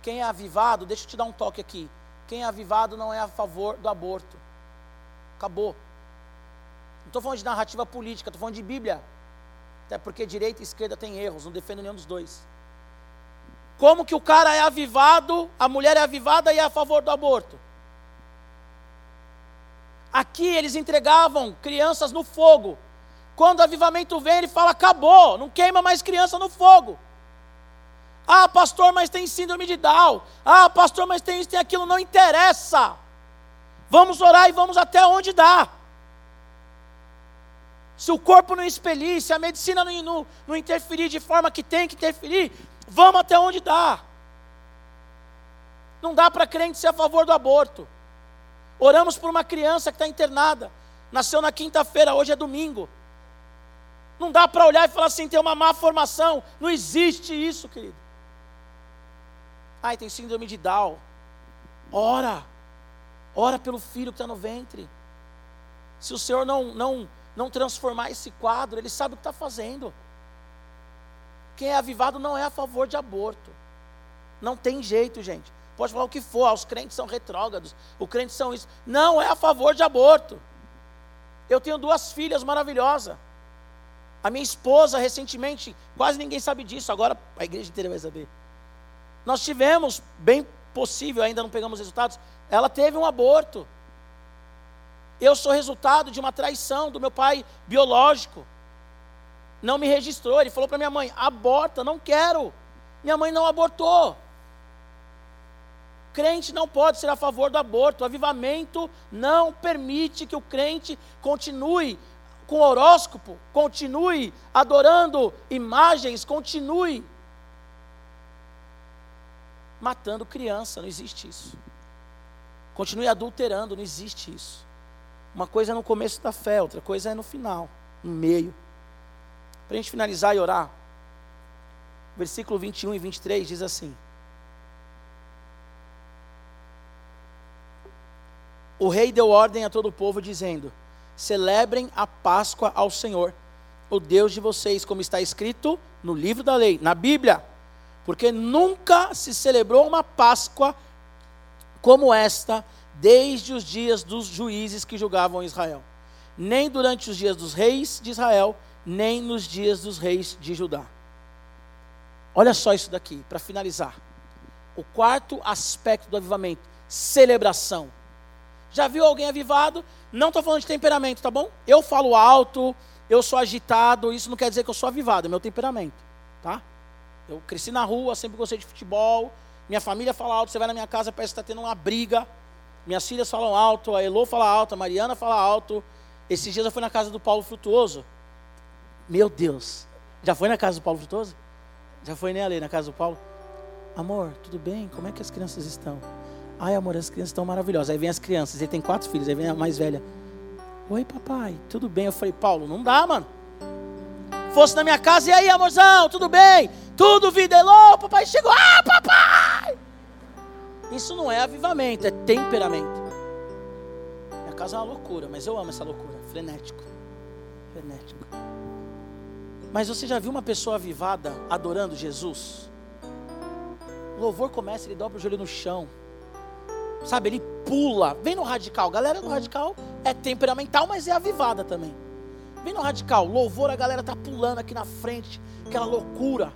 Quem é avivado, deixa eu te dar um toque aqui. Quem é avivado não é a favor do aborto. Acabou. Não estou falando de narrativa política, estou falando de Bíblia. Até porque direita e esquerda têm erros, não defendo nenhum dos dois. Como que o cara é avivado, a mulher é avivada e é a favor do aborto? Aqui eles entregavam crianças no fogo. Quando o avivamento vem, ele fala: acabou, não queima mais criança no fogo. Ah, pastor, mas tem síndrome de Down. Ah, pastor, mas tem isso, tem aquilo. Não interessa. Vamos orar e vamos até onde dá. Se o corpo não expelir, se a medicina não, não, não interferir de forma que tem que interferir, vamos até onde dá. Não dá para crente ser a favor do aborto. Oramos por uma criança que está internada. Nasceu na quinta-feira, hoje é domingo. Não dá para olhar e falar assim, tem uma má formação. Não existe isso, querido. Ai, tem síndrome de Down. Ora. Ora pelo filho que está no ventre. Se o Senhor não, não, não transformar esse quadro, Ele sabe o que está fazendo. Quem é avivado não é a favor de aborto. Não tem jeito, gente. Pode falar o que for, ah, os crentes são retrógrados, os crentes são isso. Não é a favor de aborto. Eu tenho duas filhas maravilhosas. A minha esposa, recentemente, quase ninguém sabe disso, agora a igreja inteira vai saber. Nós tivemos, bem possível, ainda não pegamos resultados, ela teve um aborto. Eu sou resultado de uma traição do meu pai biológico. Não me registrou. Ele falou para minha mãe: aborta, não quero. Minha mãe não abortou. Crente não pode ser a favor do aborto. O avivamento não permite que o crente continue com horóscopo, continue adorando imagens, continue matando criança. Não existe isso. Continue adulterando, não existe isso. Uma coisa é no começo da fé, outra coisa é no final, no meio. Para a gente finalizar e orar, versículo 21 e 23 diz assim: o rei deu ordem a todo o povo, dizendo: Celebrem a Páscoa ao Senhor, o Deus de vocês, como está escrito no livro da lei, na Bíblia. Porque nunca se celebrou uma Páscoa como esta, desde os dias dos juízes que julgavam Israel, nem durante os dias dos reis de Israel, nem nos dias dos reis de Judá. Olha só isso daqui, para finalizar. O quarto aspecto do avivamento: celebração. Já viu alguém avivado? Não estou falando de temperamento, tá bom? Eu falo alto, eu sou agitado, isso não quer dizer que eu sou avivado, é meu temperamento, tá? Eu cresci na rua, sempre gostei de futebol, minha família fala alto, você vai na minha casa, parece que está tendo uma briga. Minhas filhas falam alto, a Elô fala alto, a Mariana fala alto. Esses dias eu fui na casa do Paulo Frutuoso. Meu Deus, já foi na casa do Paulo Frutuoso? Já foi, né, Ale, na casa do Paulo? Amor, tudo bem? Como é que as crianças estão? Ai, amor, as crianças estão maravilhosas. Aí vem as crianças, ele tem quatro filhos, aí vem a mais velha. Oi, papai, tudo bem? Eu falei, Paulo, não dá, mano. Fosse na minha casa, e aí, amorzão, tudo bem? Tudo videlou, papai chegou, ah, papai! Isso não é avivamento, é temperamento. Minha casa é uma loucura, mas eu amo essa loucura, frenético. Frenético. Mas você já viu uma pessoa avivada adorando Jesus? O louvor começa, ele dobra o joelho no chão. Sabe, ele pula. Vem no radical. Galera do radical é temperamental, mas é avivada também. Vem no radical. Louvor, a galera tá pulando aqui na frente. Aquela loucura.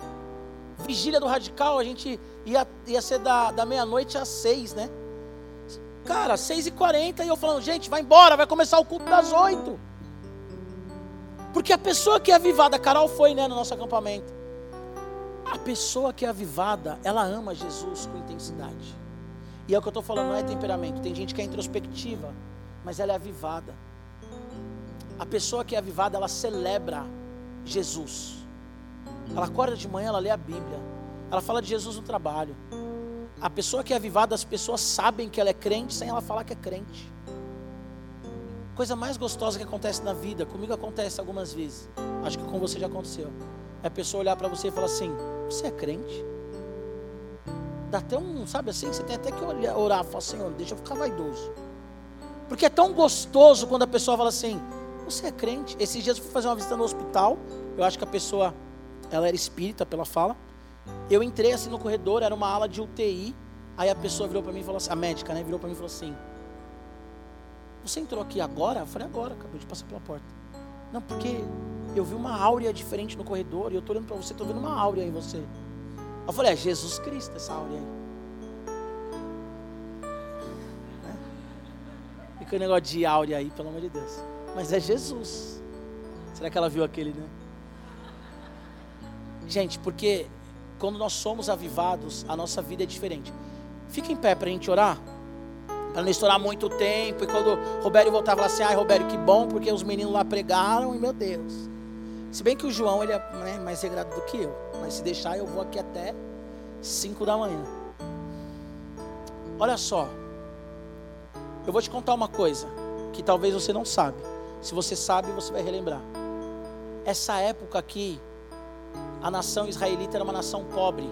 Vigília do radical, a gente ia, ia ser da, da meia-noite às seis, né? Cara, seis e quarenta. E eu falando, gente, vai embora, vai começar o culto das oito. Porque a pessoa que é avivada, a Carol foi, né, no nosso acampamento. A pessoa que é avivada, ela ama Jesus com intensidade E é o que eu estou falando, não é temperamento. Tem gente que é introspectiva, mas ela é avivada. A pessoa que é avivada, ela celebra Jesus. Ela acorda de manhã, ela lê a Bíblia. Ela fala de Jesus no trabalho. A pessoa que é avivada, as pessoas sabem que ela é crente sem ela falar que é crente. Coisa mais gostosa que acontece na vida, comigo acontece algumas vezes. Acho que com você já aconteceu. É a pessoa olhar para você e falar assim: Você é crente? Dá até um, sabe assim, você tem até que olhar, orar, falar, Senhor, deixa eu ficar vaidoso. Porque é tão gostoso quando a pessoa fala assim, você é crente? Esses dias eu fui fazer uma visita no hospital, eu acho que a pessoa, ela era espírita pela fala. Eu entrei assim no corredor, era uma ala de UTI, aí a pessoa virou para mim e falou assim, a médica, né, virou para mim e falou assim, você entrou aqui agora? Eu falei, agora, acabou de passar pela porta. Não, porque eu vi uma áurea diferente no corredor, e eu estou olhando para você, estou vendo uma áurea em você. Eu falei, é Jesus Cristo essa áurea aí. Fica o negócio de áurea aí, pelo amor de Deus. Mas é Jesus. Será que ela viu aquele, né? Gente, porque quando nós somos avivados, a nossa vida é diferente. Fica em pé para a gente orar. Para não estourar muito tempo. E quando o Robério voltava assim, ai Robério, que bom, porque os meninos lá pregaram e meu Deus. Se bem que o João ele é né, mais regrado do que eu. Mas se deixar, eu vou aqui até 5 da manhã. Olha só. Eu vou te contar uma coisa que talvez você não sabe. Se você sabe, você vai relembrar. Essa época aqui, a nação israelita era uma nação pobre.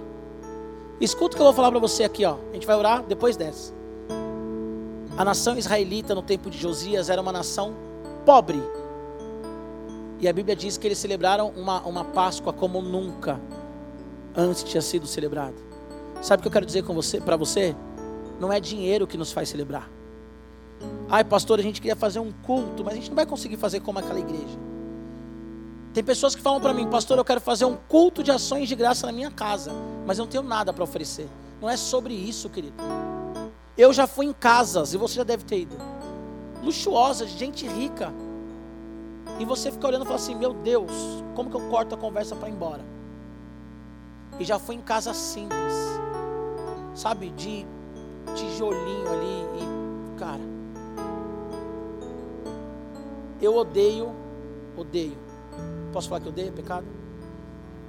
Escuta o que eu vou falar para você aqui, ó. A gente vai orar depois dessa. A nação israelita no tempo de Josias era uma nação pobre. E a Bíblia diz que eles celebraram uma, uma Páscoa como nunca antes tinha sido celebrado. Sabe o que eu quero dizer com você, para você? Não é dinheiro que nos faz celebrar. Ai, pastor, a gente queria fazer um culto, mas a gente não vai conseguir fazer como aquela igreja. Tem pessoas que falam para mim, pastor, eu quero fazer um culto de ações de graça na minha casa, mas eu não tenho nada para oferecer. Não é sobre isso, querido. Eu já fui em casas, e você já deve ter ido, luxuosas, de gente rica. E você fica olhando e fala assim: Meu Deus, como que eu corto a conversa para ir embora? E já fui em casa simples, sabe, de tijolinho ali. E, cara, eu odeio, odeio Posso falar que odeio pecado?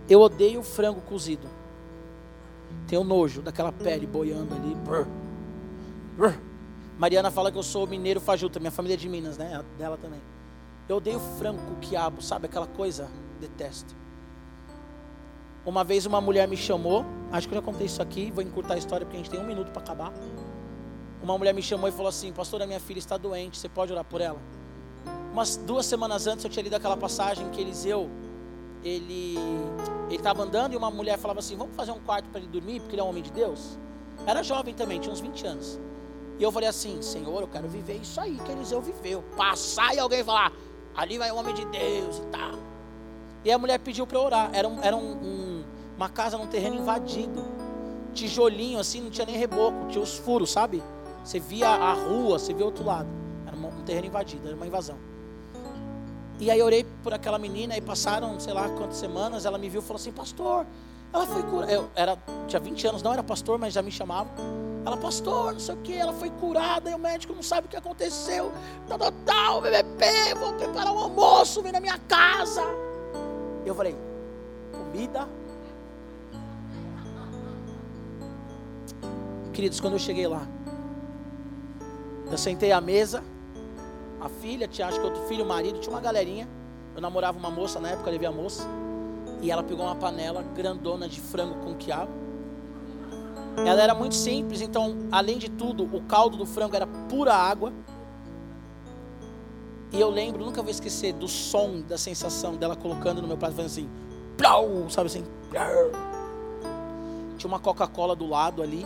Eu odeio frango cozido. Tenho nojo daquela pele boiando ali. Brr. Brr. Mariana fala que eu sou mineiro fajuta, minha família é de Minas, né? Dela também. Eu odeio frango com quiabo, sabe aquela coisa? Detesto. Uma vez uma mulher me chamou, acho que eu já contei isso aqui, vou encurtar a história porque a gente tem um minuto para acabar. Uma mulher me chamou e falou assim: Pastora, minha filha está doente, você pode orar por ela? Umas duas semanas antes eu tinha lido aquela passagem que Eliseu, ele estava andando e uma mulher falava assim: Vamos fazer um quarto para ele dormir, porque ele é um homem de Deus. Era jovem também, tinha uns 20 anos. E eu falei assim: Senhor, eu quero viver isso aí que Eliseu viveu. Passar e alguém falar: Ali vai o homem de Deus e tal. E a mulher pediu para orar. Era, um, era um, um, uma casa num terreno invadido. Tijolinho assim, não tinha nem reboco, tinha os furos, sabe? Você via a rua, você via outro lado. Era um terreno invadido, era uma invasão. E aí orei por aquela menina e passaram, sei lá quantas semanas, ela me viu e falou assim, pastor, ela foi curada. Eu era, tinha 20 anos, não era pastor, mas já me chamava. Ela, pastor, não sei o que, ela foi curada e o médico não sabe o que aconteceu. Tal, tal, BBP, vou preparar um almoço, vem na minha casa. Eu falei, comida. Queridos, quando eu cheguei lá, eu sentei à mesa a filha, tinha acho que outro filho, o marido, tinha uma galerinha. Eu namorava uma moça na época, levei a moça. E ela pegou uma panela grandona de frango com quiabo. Ela era muito simples, então, além de tudo, o caldo do frango era pura água. E eu lembro, nunca vou esquecer do som, da sensação dela colocando no meu prato, fazendo assim, plau, sabe assim. Tinha uma Coca-Cola do lado ali.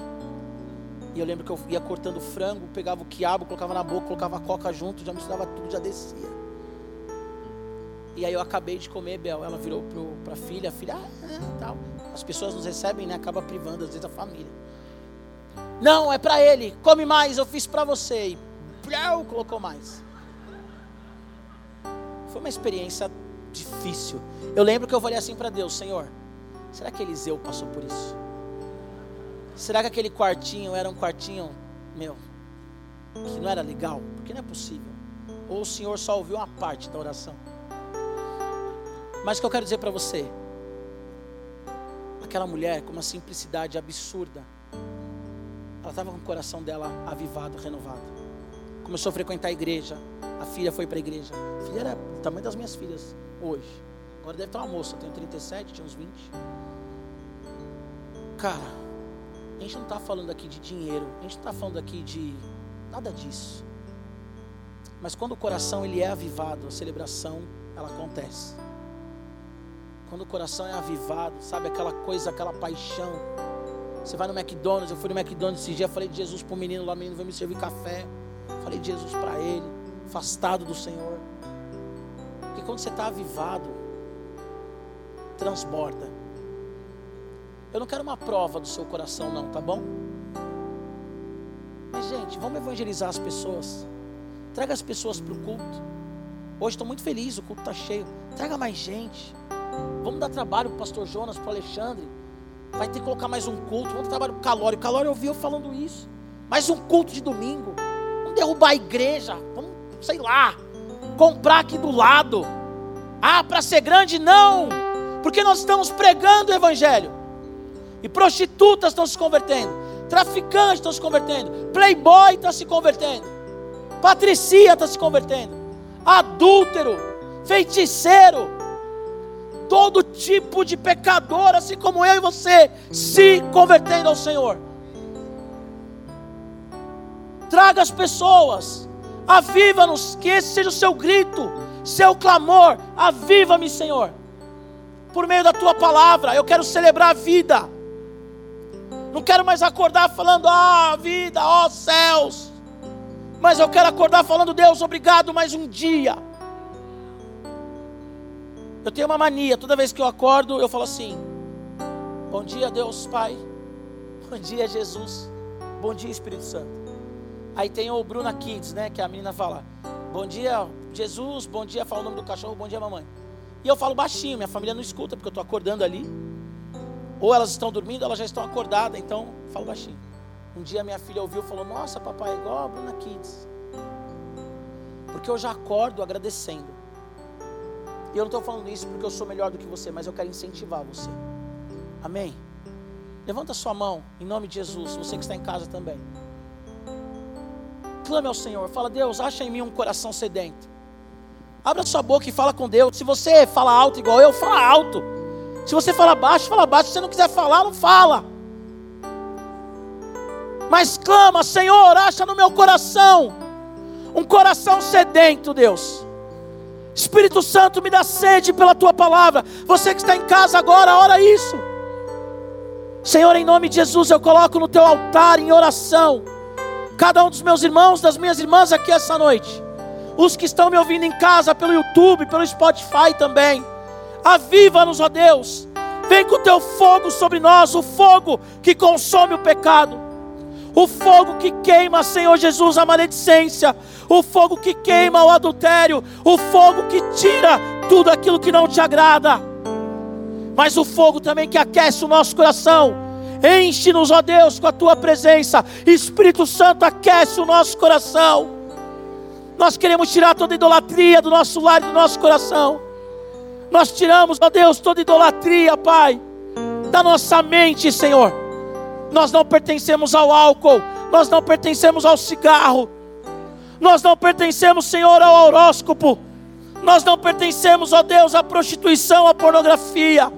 E eu lembro que eu ia cortando frango, pegava o quiabo, colocava na boca, colocava a coca junto, já misturava tudo, já descia. E aí eu acabei de comer, Bel. Ela virou para a filha, a filha, ah, é, tal. As pessoas nos recebem, né? Acaba privando, às vezes, a família. Não, é para ele. Come mais, eu fiz para você. E plau, colocou mais. Foi uma experiência difícil. Eu lembro que eu falei assim para Deus, Senhor, será que Eliseu passou por isso? Será que aquele quartinho era um quartinho meu, que não era legal, porque não é possível. Ou o Senhor só ouviu uma parte da oração. Mas o que eu quero dizer para você, aquela mulher com uma simplicidade absurda, ela estava com o coração dela avivado, renovado. Começou a frequentar a igreja. A filha foi para a igreja. A filha era do tamanho das minhas filhas hoje. Agora deve estar uma moça, eu tenho 37, tinha uns 20. Cara, a gente não está falando aqui de dinheiro, a gente não está falando aqui de nada disso. Mas quando o coração ele é avivado, a celebração ela acontece. Quando o coração é avivado, sabe aquela coisa, aquela paixão. Você vai no McDonald's, eu fui no McDonald's esse dia, falei de Jesus para o menino lá, menino veio me servir café. Falei de Jesus para ele, afastado do Senhor. Porque quando você está avivado, transborda. Eu não quero uma prova do seu coração, não, tá bom? Mas, gente, vamos evangelizar as pessoas. Traga as pessoas para o culto. Hoje estou muito feliz, o culto está cheio. Traga mais gente. Vamos dar trabalho para o pastor Jonas, para o Alexandre. Vai ter que colocar mais um culto. Vamos dar trabalho para o Calório. O Calório ouviu falando isso. Mais um culto de domingo. Vamos derrubar a igreja. Vamos, sei lá, comprar aqui do lado. Ah, para ser grande, não. Porque nós estamos pregando o Evangelho. E prostitutas estão se convertendo. Traficantes estão se convertendo. Playboy está se convertendo. Patricia está se convertendo. Adúltero. Feiticeiro todo tipo de pecador, assim como eu e você, se convertendo ao Senhor. Traga as pessoas, aviva-nos, que esse seja o seu grito, seu clamor, aviva-me, Senhor. Por meio da tua palavra, eu quero celebrar a vida. Não quero mais acordar falando, ah, vida, ó oh, céus. Mas eu quero acordar falando, Deus, obrigado mais um dia. Eu tenho uma mania, toda vez que eu acordo, eu falo assim: Bom dia, Deus Pai. Bom dia, Jesus. Bom dia, Espírito Santo. Aí tem o Bruna Kids, né? Que a menina fala: Bom dia, Jesus. Bom dia, fala o nome do cachorro. Bom dia, mamãe. E eu falo baixinho, minha família não escuta, porque eu estou acordando ali. Ou elas estão dormindo, elas já estão acordadas, então falo baixinho. Um dia minha filha ouviu e falou: Nossa, papai, é igual a Bruna Kids. Porque eu já acordo agradecendo. E eu não estou falando isso porque eu sou melhor do que você, mas eu quero incentivar você. Amém? Levanta sua mão em nome de Jesus, você que está em casa também. Clame ao Senhor, fala, Deus, acha em mim um coração sedento. Abra sua boca e fala com Deus. Se você fala alto igual eu, fala alto. Se você fala baixo, fala baixo. Se você não quiser falar, não fala. Mas clama, Senhor, acha no meu coração um coração sedento, Deus Espírito Santo, me dá sede pela tua palavra. Você que está em casa agora, ora isso. Senhor, em nome de Jesus, eu coloco no teu altar em oração cada um dos meus irmãos, das minhas irmãs aqui essa noite. Os que estão me ouvindo em casa pelo YouTube, pelo Spotify também. Aviva-nos, ó Deus. Vem com o teu fogo sobre nós, o fogo que consome o pecado. O fogo que queima, Senhor Jesus, a maledicência o fogo que queima o adultério, o fogo que tira tudo aquilo que não te agrada, mas o fogo também que aquece o nosso coração. Enche-nos, ó Deus, com a tua presença. Espírito Santo, aquece o nosso coração. Nós queremos tirar toda idolatria do nosso lar e do nosso coração. Nós tiramos, ó Deus, toda idolatria, Pai, da nossa mente, Senhor. Nós não pertencemos ao álcool, nós não pertencemos ao cigarro, nós não pertencemos, Senhor, ao horóscopo. Nós não pertencemos, ó Deus, à prostituição, à pornografia.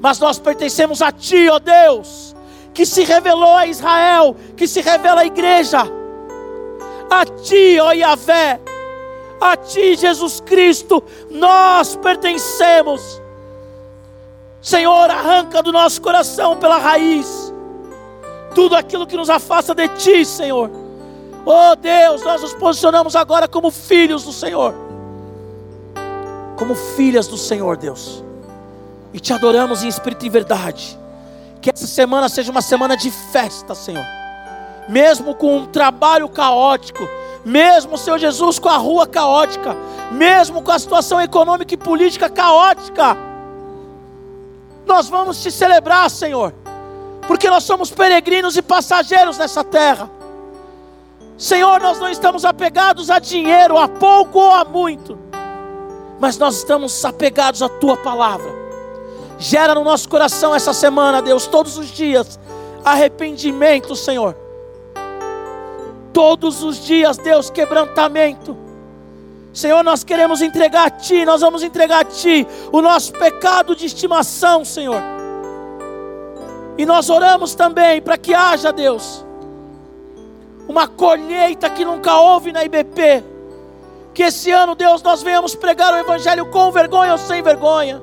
Mas nós pertencemos a Ti, ó Deus, que se revelou a Israel, que se revela à igreja. A Ti, ó Yahvé, a Ti, Jesus Cristo, nós pertencemos. Senhor, arranca do nosso coração pela raiz tudo aquilo que nos afasta de Ti, Senhor Oh Deus, nós nos posicionamos agora como filhos do Senhor, como filhas do Senhor, Deus, e te adoramos em espírito e verdade. Que essa semana seja uma semana de festa, Senhor, mesmo com um trabalho caótico, mesmo, Senhor Jesus, com a rua caótica, mesmo com a situação econômica e política caótica, nós vamos te celebrar, Senhor, porque nós somos peregrinos e passageiros nessa terra Senhor, nós não estamos apegados a dinheiro, a pouco ou a muito, mas nós estamos apegados à tua palavra. Gera no nosso coração essa semana, Deus, todos os dias, arrependimento, Senhor. Todos os dias, Deus, quebrantamento. Senhor, nós queremos entregar a Ti, nós vamos entregar a Ti o nosso pecado de estimação, Senhor. E nós oramos também para que haja, Deus, uma colheita que nunca houve na IBP. Que esse ano, Deus, nós venhamos pregar o Evangelho com vergonha ou sem vergonha.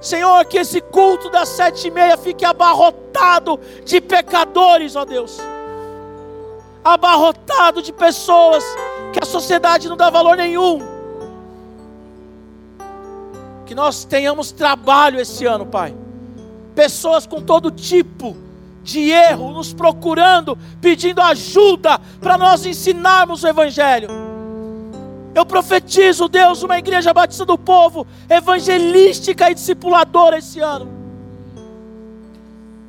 Senhor, que esse culto das sete e meia fique abarrotado de pecadores, ó Deus. Abarrotado de pessoas que a sociedade não dá valor nenhum. Que nós tenhamos trabalho esse ano, Pai. Pessoas com todo tipo de erro, nos procurando, pedindo ajuda para nós ensinarmos o Evangelho. Eu profetizo, Deus, uma igreja batista do povo, evangelística e discipuladora esse ano.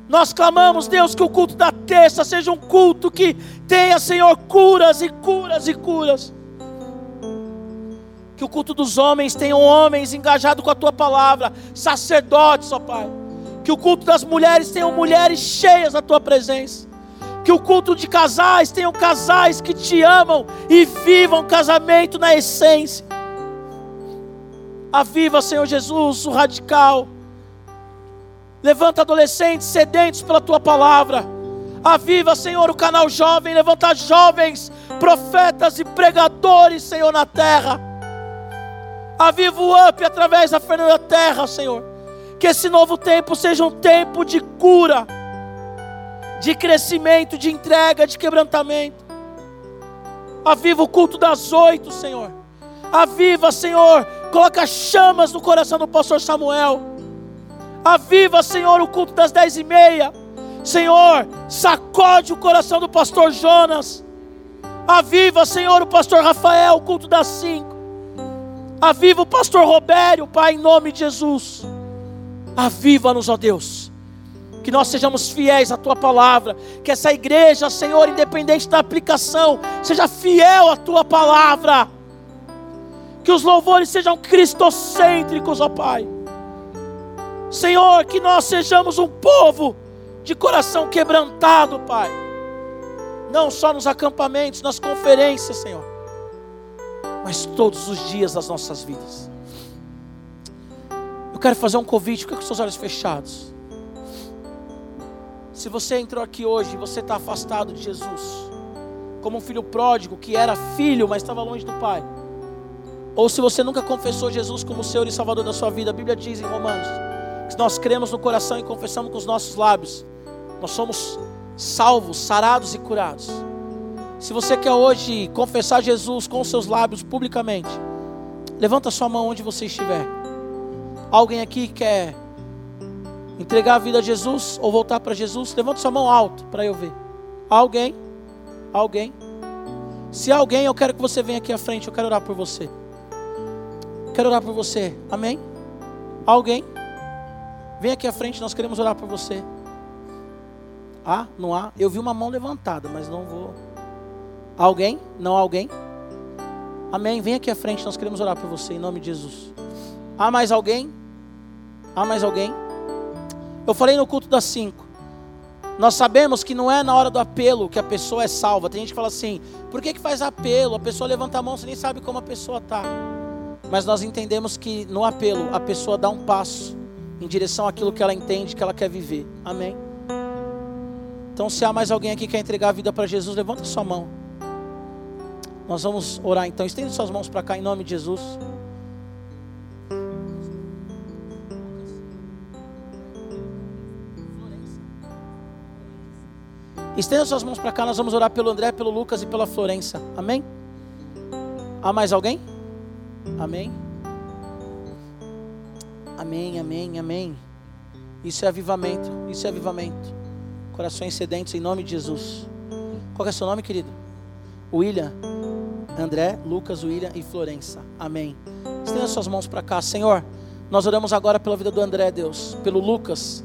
Nós clamamos, Deus, que o culto da terça seja um culto que tenha, Senhor, curas e curas e curas. Que o culto dos homens tenha homens engajados com a tua palavra, sacerdotes, ó Pai que o culto das mulheres tenham mulheres cheias da tua presença. Que o culto de casais tenham casais que te amam e vivam casamento na essência. Aviva, Senhor Jesus, o radical. Levanta adolescentes sedentos pela tua palavra. Aviva, Senhor, o canal jovem. Levanta jovens, profetas e pregadores, Senhor, na terra. Aviva o up através da Fernanda Terra, Senhor que esse novo tempo seja um tempo de cura, de crescimento, de entrega, de quebrantamento. Aviva o culto das oito, Senhor. Aviva, Senhor. Coloca chamas no coração do pastor Samuel. Aviva, Senhor, o culto das dez e meia. Senhor, sacode o coração do pastor Jonas. Aviva, Senhor, o pastor Rafael, o culto das cinco. Aviva o pastor Robério, Pai, em nome de Jesus. Aviva-nos, ó Deus. Que nós sejamos fiéis à tua palavra. Que essa igreja, Senhor, independente da aplicação, seja fiel à tua palavra. Que os louvores sejam cristocêntricos, ó Pai. Senhor, que nós sejamos um povo de coração quebrantado, Pai. Não só nos acampamentos, nas conferências, Senhor, mas todos os dias das nossas vidas. Eu quero fazer um convite, fica com seus olhos fechados. Se você entrou aqui hoje e você está afastado de Jesus, como um filho pródigo que era filho, mas estava longe do Pai, ou se você nunca confessou Jesus como Senhor e Salvador da sua vida, a Bíblia diz em Romanos que nós cremos no coração e confessamos com os nossos lábios, nós somos salvos, sarados e curados. Se você quer hoje confessar Jesus com seus lábios publicamente, levanta sua mão onde você estiver. Alguém aqui quer entregar a vida a Jesus ou voltar para Jesus? Levanta sua mão alto para eu ver. Alguém? Alguém? Se alguém, eu quero que você venha aqui à frente, eu quero orar por você. Quero orar por você. Amém? Alguém? Vem aqui à frente, nós queremos orar por você. Ah, não há? Eu vi uma mão levantada, mas não vou. Alguém? Não alguém? Amém? Vem aqui à frente, nós queremos orar por você em nome de Jesus. Há mais alguém? Há mais alguém? Eu falei no culto das cinco. Nós sabemos que não é na hora do apelo que a pessoa é salva. Tem gente que fala assim: por que, que faz apelo? A pessoa levanta a mão, você nem sabe como a pessoa está. Mas nós entendemos que no apelo a pessoa dá um passo em direção àquilo que ela entende que ela quer viver. Amém? Então, se há mais alguém aqui que quer entregar a vida para Jesus, levanta sua mão. Nós vamos orar então. Estende suas mãos para cá em nome de Jesus. Estenda suas mãos para cá, nós vamos orar pelo André, pelo Lucas e pela Florença. Amém? Há mais alguém? Amém? Amém, amém, amém. Isso é avivamento, isso é avivamento. Corações sedentes em nome de Jesus. Qual é o seu nome, querido? William, André, Lucas, William e Florença. Amém. Estenda suas mãos para cá, Senhor. Nós oramos agora pela vida do André, Deus, pelo Lucas.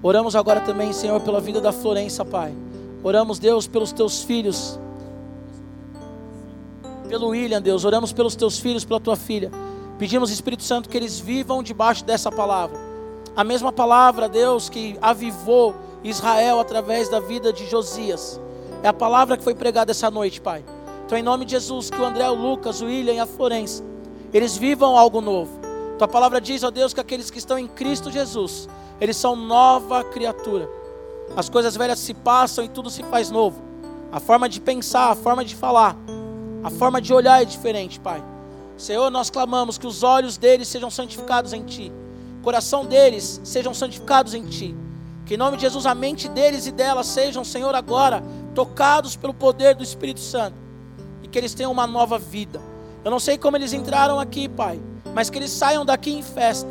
Oramos agora também, Senhor, pela vida da Florença, Pai. Oramos, Deus, pelos teus filhos pelo William, Deus, oramos pelos teus filhos, pela tua filha. Pedimos, Espírito Santo, que eles vivam debaixo dessa palavra. A mesma palavra, Deus, que avivou Israel através da vida de Josias. É a palavra que foi pregada essa noite, Pai. Então, em nome de Jesus, que o André, o Lucas, o William e a Florência, eles vivam algo novo. Tua palavra diz, ó Deus, que aqueles que estão em Cristo Jesus, eles são nova criatura. As coisas velhas se passam e tudo se faz novo. A forma de pensar, a forma de falar, a forma de olhar é diferente, Pai. Senhor, nós clamamos que os olhos deles sejam santificados em Ti, o coração deles sejam santificados em Ti. Que em nome de Jesus a mente deles e delas sejam, Senhor, agora tocados pelo poder do Espírito Santo e que eles tenham uma nova vida. Eu não sei como eles entraram aqui, Pai, mas que eles saiam daqui em festa.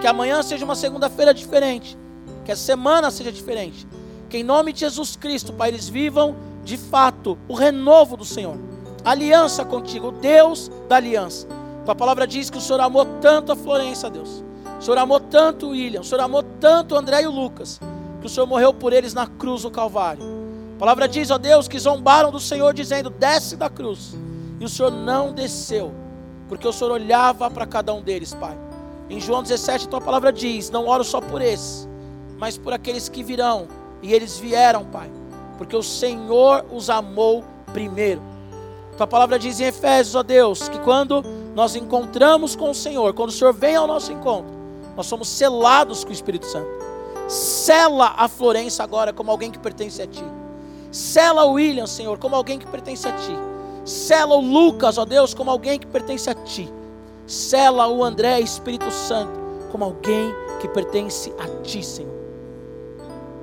Que amanhã seja uma segunda-feira diferente, que a semana seja diferente. Que em nome de Jesus Cristo, Pai, eles vivam de fato o renovo do Senhor aliança contigo, Deus da aliança. Tua palavra diz que o Senhor amou tanto a Florença, Deus. O Senhor amou tanto o William, o Senhor amou tanto o André e o Lucas, que o Senhor morreu por eles na cruz do Calvário. A palavra diz, ó Deus, que zombaram do Senhor, dizendo: desce da cruz. E o Senhor não desceu, porque o Senhor olhava para cada um deles, Pai. Em João 17, tua palavra diz: não oro só por esses, mas por aqueles que virão. E eles vieram, Pai, porque o Senhor os amou primeiro. Tua palavra diz em Efésios, ó Deus, que quando nós encontramos com o Senhor, quando o Senhor vem ao nosso encontro, nós somos selados com o Espírito Santo. Sela a Florença agora como alguém que pertence a Ti. Sela o William, Senhor, como alguém que pertence a Ti. Sela o Lucas, ó Deus, como alguém que pertence a Ti. Sela o André, Espírito Santo, como alguém que pertence a Ti, Senhor.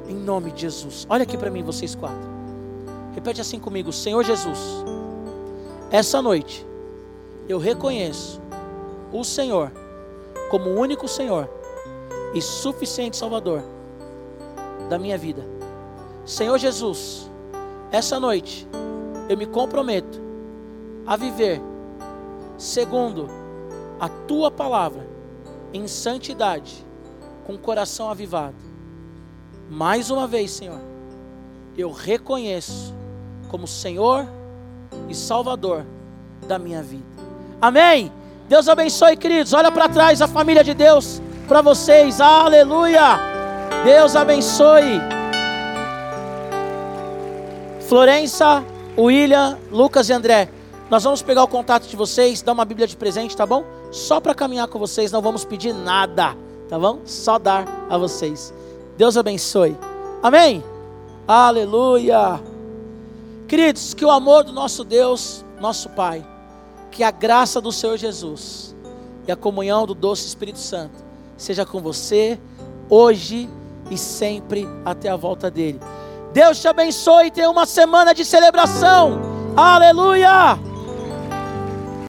Em nome de Jesus. Olha aqui para mim, vocês quatro. Repete assim comigo: Senhor Jesus essa noite, eu reconheço o Senhor como único Senhor e suficiente Salvador da minha vida. Senhor Jesus, essa noite eu me comprometo a viver segundo a tua palavra em santidade, com coração avivado. Mais uma vez, Senhor, eu reconheço como Senhor e Salvador da minha vida. Amém? Deus abençoe, queridos. Olha para trás a família de Deus para vocês. Aleluia! Deus abençoe. Florença, William, Lucas e André. Nós vamos pegar o contato de vocês, dar uma Bíblia de presente, tá bom? Só para caminhar com vocês, não vamos pedir nada, tá bom? Só dar a vocês. Deus abençoe. Amém? Aleluia. Queridos, que o amor do nosso Deus, nosso Pai, que a graça do Senhor Jesus e a comunhão do doce Espírito Santo seja com você hoje e sempre até a volta dele. Deus te abençoe e tenha uma semana de celebração. Aleluia!